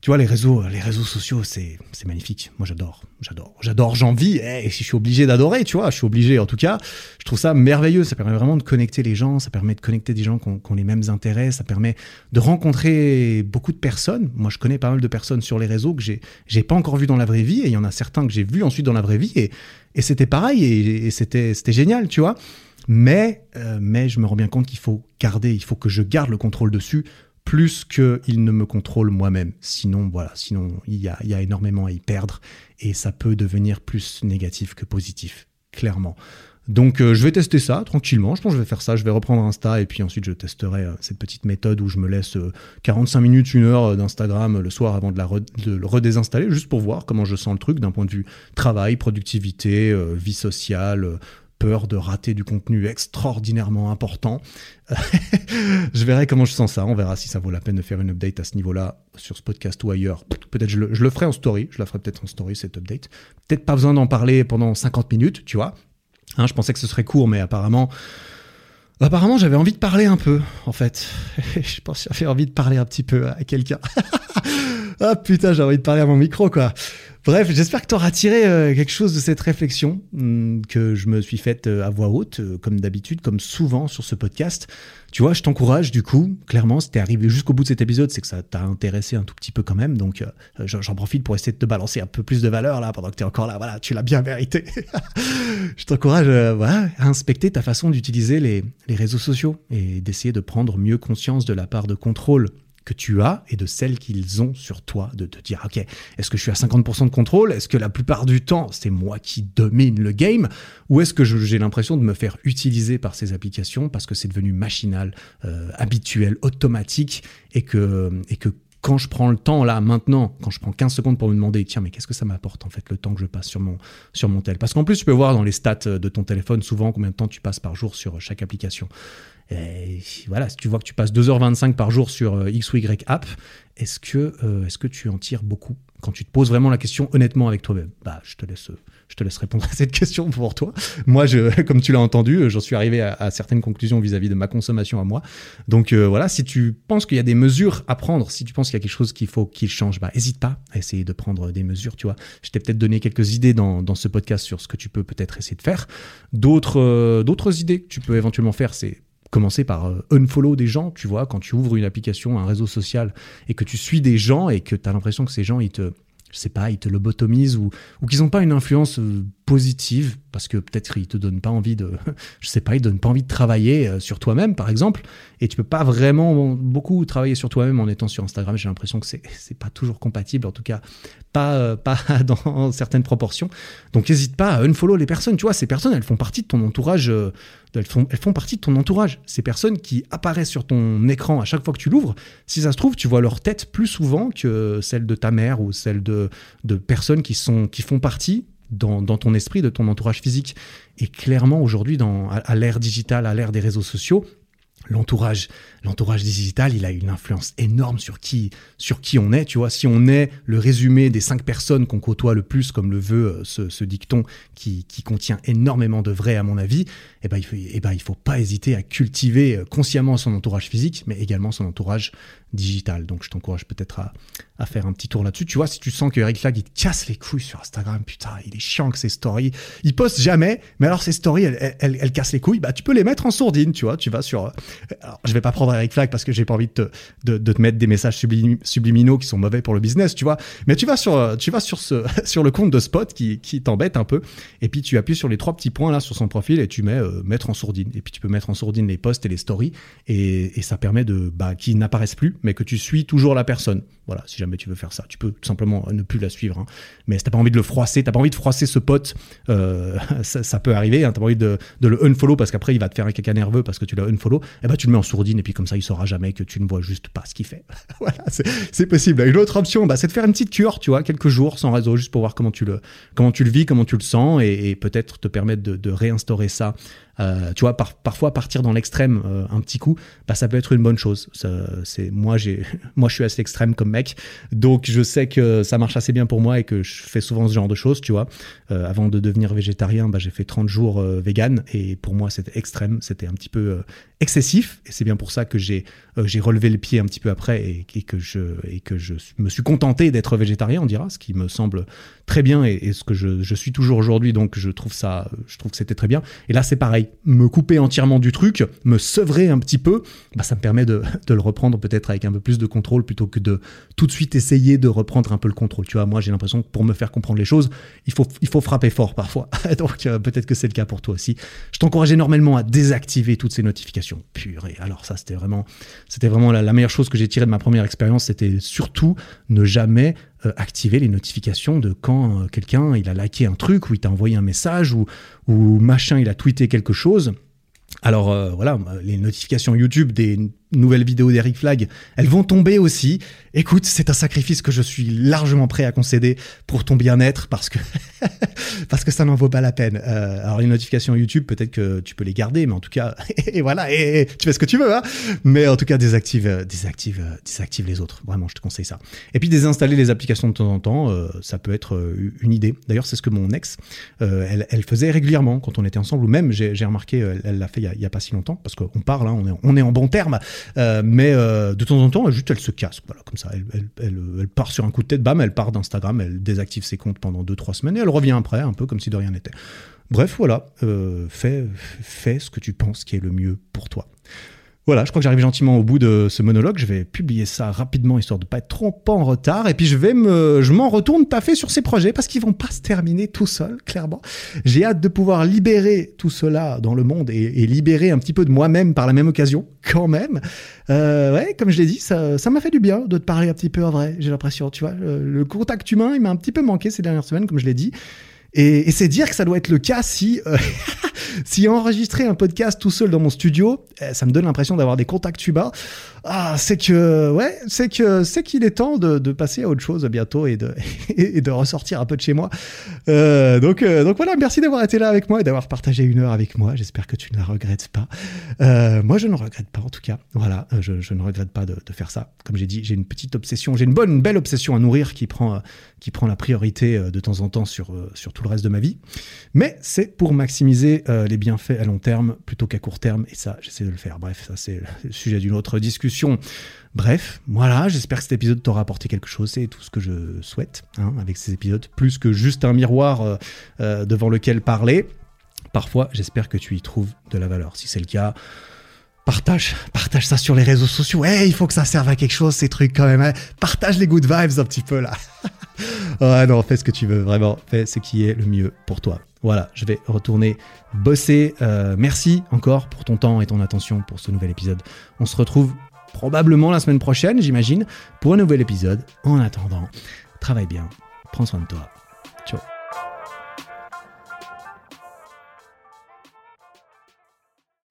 Tu vois, les réseaux, les réseaux sociaux, c'est, c'est magnifique. Moi, j'adore, j'adore, j'adore, j'en vis. Eh, et si je suis obligé d'adorer, tu vois, je suis obligé. En tout cas, je trouve ça merveilleux. Ça permet vraiment de connecter les gens. Ça permet de connecter des gens qui ont, qui ont les mêmes intérêts. Ça permet de rencontrer beaucoup de personnes. Moi, je connais pas mal de personnes sur les réseaux que j'ai, j'ai pas encore vu dans la vraie vie. Et il y en a certains que j'ai vus ensuite dans la vraie vie. Et, et c'était pareil. Et, et c'était, c'était génial, tu vois. Mais, euh, mais je me rends bien compte qu'il faut garder, il faut que je garde le contrôle dessus plus qu'il ne me contrôle moi-même. Sinon, voilà, sinon il y a, y a énormément à y perdre et ça peut devenir plus négatif que positif, clairement. Donc euh, je vais tester ça tranquillement, je pense que je vais faire ça, je vais reprendre Insta et puis ensuite je testerai euh, cette petite méthode où je me laisse 45 minutes, une heure d'Instagram le soir avant de, la de, le redésinstaller, juste pour voir comment je sens le truc d'un point de vue travail, productivité, vie sociale, peur de rater du contenu extraordinairement important. je verrai comment je sens ça. On verra si ça vaut la peine de faire une update à ce niveau-là sur ce podcast ou ailleurs. Peut-être je je le ferai en story. Je la ferai peut-être en story cette update. Peut-être pas besoin d'en parler pendant 50 minutes, tu vois. Hein, je pensais que ce serait court, mais apparemment, apparemment, j'avais envie de parler un peu, en fait. je pense que j'avais envie de parler un petit peu à quelqu'un. ah putain, j'ai envie de parler à mon micro, quoi. Bref, j'espère que tu auras tiré euh, quelque chose de cette réflexion hmm, que je me suis faite euh, à voix haute, euh, comme d'habitude, comme souvent sur ce podcast. Tu vois, je t'encourage du coup, clairement, si t'es arrivé jusqu'au bout de cet épisode, c'est que ça t'a intéressé un tout petit peu quand même. Donc j'en profite pour essayer de te balancer un peu plus de valeur là pendant que t'es encore là. Voilà, tu l'as bien mérité. je t'encourage voilà, à inspecter ta façon d'utiliser les, les réseaux sociaux et d'essayer de prendre mieux conscience de la part de contrôle que tu as et de celles qu'ils ont sur toi, de te dire, ok, est-ce que je suis à 50% de contrôle? Est-ce que la plupart du temps, c'est moi qui domine le game? Ou est-ce que j'ai l'impression de me faire utiliser par ces applications parce que c'est devenu machinal, euh, habituel, automatique et que, et que quand je prends le temps là maintenant, quand je prends 15 secondes pour me demander tiens mais qu'est-ce que ça m'apporte en fait le temps que je passe sur mon sur mon tel? Parce qu'en plus tu peux voir dans les stats de ton téléphone souvent combien de temps tu passes par jour sur chaque application. Et voilà, si tu vois que tu passes 2h25 par jour sur euh, X ou Y app, est-ce que, euh, est-ce que tu en tires beaucoup? Quand tu te poses vraiment la question honnêtement avec toi-même, bah, je te laisse, je te laisse répondre à cette question pour toi. Moi, comme tu l'as entendu, j'en suis arrivé à, certaines conclusions vis-à-vis de ma consommation à moi. Donc euh, voilà, si tu penses qu'il y a des mesures à prendre, si tu penses qu'il y a quelque chose qu'il faut qu'il change, bah, hésite pas à essayer de prendre des mesures. Tu vois, je t'ai peut-être donné quelques idées dans, ce podcast sur ce que tu peux peut-être essayer de faire. D'autres, d'autres idées que tu peux éventuellement faire, c'est commencer par euh, unfollow des gens, tu vois, quand tu ouvres une application, un réseau social et que tu suis des gens et que tu as l'impression que ces gens, ils te, je sais pas, ils te lobotomisent ou, ou qu'ils n'ont pas une influence euh, positive parce que peut-être ils te donnent pas envie de, je sais pas, ils donnent pas envie de travailler euh, sur toi-même, par exemple, et tu peux pas vraiment beaucoup travailler sur toi-même en étant sur Instagram. J'ai l'impression que c'est c'est pas toujours compatible, en tout cas pas euh, pas dans certaines proportions. Donc n'hésite pas à unfollow les personnes. Tu vois, ces personnes, elles font partie de ton entourage. elles font, elles font partie de ton entourage. Ces personnes qui apparaissent sur ton écran à chaque fois que tu l'ouvres, si ça se trouve, tu vois leur tête plus souvent que celle de ta mère ou celle de, de personnes qui, sont, qui font partie dans, ton esprit, de ton entourage physique. Et clairement, aujourd'hui, à l'ère digitale, à l'ère des réseaux sociaux, l'entourage l'entourage digital il a une influence énorme sur qui sur qui on est tu vois si on est le résumé des cinq personnes qu'on côtoie le plus comme le veut euh, ce, dicton qui, contient énormément de vrai à mon avis eh ben il faut eh ben il faut pas hésiter à cultiver euh, consciemment son entourage physique mais également son entourage digital donc je t'encourage peut-être à, à faire un petit tour là-dessus tu vois si tu sens que Eric Flag il te casse les couilles sur Instagram putain il est chiant que ses stories il poste jamais mais alors ses stories elles, elles, cassent les couilles bah tu peux les mettre en sourdine tu vois tu vas sur alors, je vais pas prendre Eric Flag parce que j'ai pas envie de te, mettre des messages subliminaux qui sont mauvais pour le business, tu vois. Mais tu vas sur, tu vas sur ce, sur le compte de Spot qui, t'embête un peu. Et puis tu appuies sur les trois petits points là sur son profil et tu mets euh, mettre en sourdine. Et puis tu peux mettre en sourdine les posts et les stories et, et ça permet de, bah, qu'ils n'apparaissent plus, mais que tu suis toujours la personne. Voilà, si jamais tu veux faire ça, tu peux tout simplement ne plus la suivre. Hein. Mais si t'as pas envie de le froisser, t'as pas envie de froisser ce pote, euh, ça, peut arriver. Hein. T'as pas envie de, le unfollow parce qu'après il va te faire un caca nerveux parce que tu l'as unfollow. Et eh ben tu le mets en sourdine et puis comme ça il saura jamais que tu ne vois juste pas ce qu'il fait. voilà, c'est possible. Une autre option, bah, c'est de faire une petite cure, tu vois, quelques jours sans réseau, juste pour voir comment tu le, comment tu le vis, comment tu le sens, et, peut-être te permettre de réinstaurer ça euh, tu vois, parfois partir dans l'extrême euh, un petit coup, bah, ça peut être une bonne chose. C'est moi, j'ai, moi, je suis assez extrême comme mec, donc je sais que ça marche assez bien pour moi et que je fais souvent ce genre de choses, tu vois. Euh, avant de devenir végétarien, bah, j'ai fait 30 jours vegan et pour moi, c'était extrême, c'était un petit peu excessif et c'est bien pour ça que j'ai j'ai relevé le pied un petit peu après et, que je et que je me suis contenté d'être végétarien, on dira, ce qui me semble très bien et, et ce que je, je suis toujours aujourd'hui, donc je trouve ça, je trouve que c'était très bien. Et là, c'est pareil me couper entièrement du truc, me sevrer un petit peu, bah, ça me permet de, le reprendre peut-être avec un peu plus de contrôle plutôt que de tout de suite essayer de reprendre un peu le contrôle. Tu vois, moi j'ai l'impression que pour me faire comprendre les choses, il faut, il faut frapper fort parfois. Donc euh, peut-être que c'est le cas pour toi aussi. Je t'encourage énormément à désactiver toutes ces notifications. Purée, alors ça c'était vraiment, c'était vraiment la meilleure chose que j'ai tirée de ma première expérience, c'était surtout ne jamais euh, activer les notifications de quand euh, quelqu'un il a liké un truc ou il t'a envoyé un message ou, ou machin il a tweeté quelque chose. Alors euh, voilà, les notifications YouTube des nouvelles vidéos d'Eric Flag, elles vont tomber aussi. Écoute, c'est un sacrifice que je suis largement prêt à concéder pour ton bien-être parce que parce que ça n'en vaut pas la peine. Euh, alors les notifications YouTube, peut-être que tu peux les garder, mais en tout cas, et voilà, et, tu fais ce que tu veux, hein. Mais en tout cas, désactive, euh, désactive, euh, désactive les autres. Vraiment, je te conseille ça. Et puis désinstaller les applications de temps en temps, euh, ça peut être une idée. D'ailleurs, c'est ce que mon ex, elle, elle faisait régulièrement quand on était ensemble, ou même j'ai remarqué, elle l'a fait il y, a, y, a, pas si longtemps, parce qu'on parle, hein, on, est, on est en bon terme, mais de temps en temps, juste elle se casse, voilà, comme ça, elle part sur un coup de tête, bam, elle part d'Instagram, elle désactive ses comptes pendant 2-3 semaines et elle revient après, un peu comme si de rien n'était. Bref, voilà, euh, fais, fais ce que tu penses qui est le mieux pour toi. Voilà, je crois que j'arrive gentiment au bout de ce monologue. Je vais publier ça rapidement histoire de pas être trop en retard. Et puis je vais me, je m'en retourne taffer sur ces projets parce qu'ils vont pas se terminer tout seuls, clairement. J'ai hâte de pouvoir libérer tout cela dans le monde et, libérer un petit peu de moi-même par la même occasion, quand même. Euh, ouais, comme je l'ai dit, ça, ça m'a fait du bien de te parler un petit peu en vrai. J'ai l'impression, tu vois, le, le contact humain, il m'a un petit peu manqué ces dernières semaines, comme je l'ai dit. Et, c'est dire que ça doit être le cas si, euh, si enregistrer un podcast tout seul dans mon studio, eh, ça me donne l'impression d'avoir des contacts humains. Ah, c'est que, ouais, c'est que, c'est qu'il est temps de, passer à autre chose bientôt et de, de ressortir un peu de chez moi. Euh, donc, euh, donc voilà, merci d'avoir été là avec moi et d'avoir partagé une heure avec moi. J'espère que tu ne la regrettes pas. Moi, je ne regrette pas en tout cas. Voilà, je, ne regrette pas de, faire ça. Comme j'ai dit, j'ai une petite obsession, j'ai une bonne, belle obsession à nourrir qui prend, qui prend la priorité de temps en temps sur, sur tout le reste de ma vie. Mais c'est pour maximiser euh, les bienfaits à long terme plutôt qu'à court terme. Et ça, j'essaie de le faire. Bref, ça, c'est le sujet d'une autre discussion. Bref, voilà, j'espère que cet épisode t'aura apporté quelque chose. C'est tout ce que je souhaite hein, avec ces épisodes. Plus que juste un miroir euh, euh, devant lequel parler. Parfois, j'espère que tu y trouves de la valeur. Si c'est le cas, partage, partage ça sur les réseaux sociaux. Hey, il faut que ça serve à quelque chose, ces trucs quand même. Hein. Partage les good vibes un petit peu là. ouais, non, fais ce que tu veux, vraiment. Fais ce qui est le mieux pour toi. Voilà, je vais retourner bosser. Euh, merci encore pour ton temps et ton attention pour ce nouvel épisode. On se retrouve probablement la semaine prochaine, j'imagine, pour un nouvel épisode. En attendant, travaille bien, prends soin de toi. Ciao.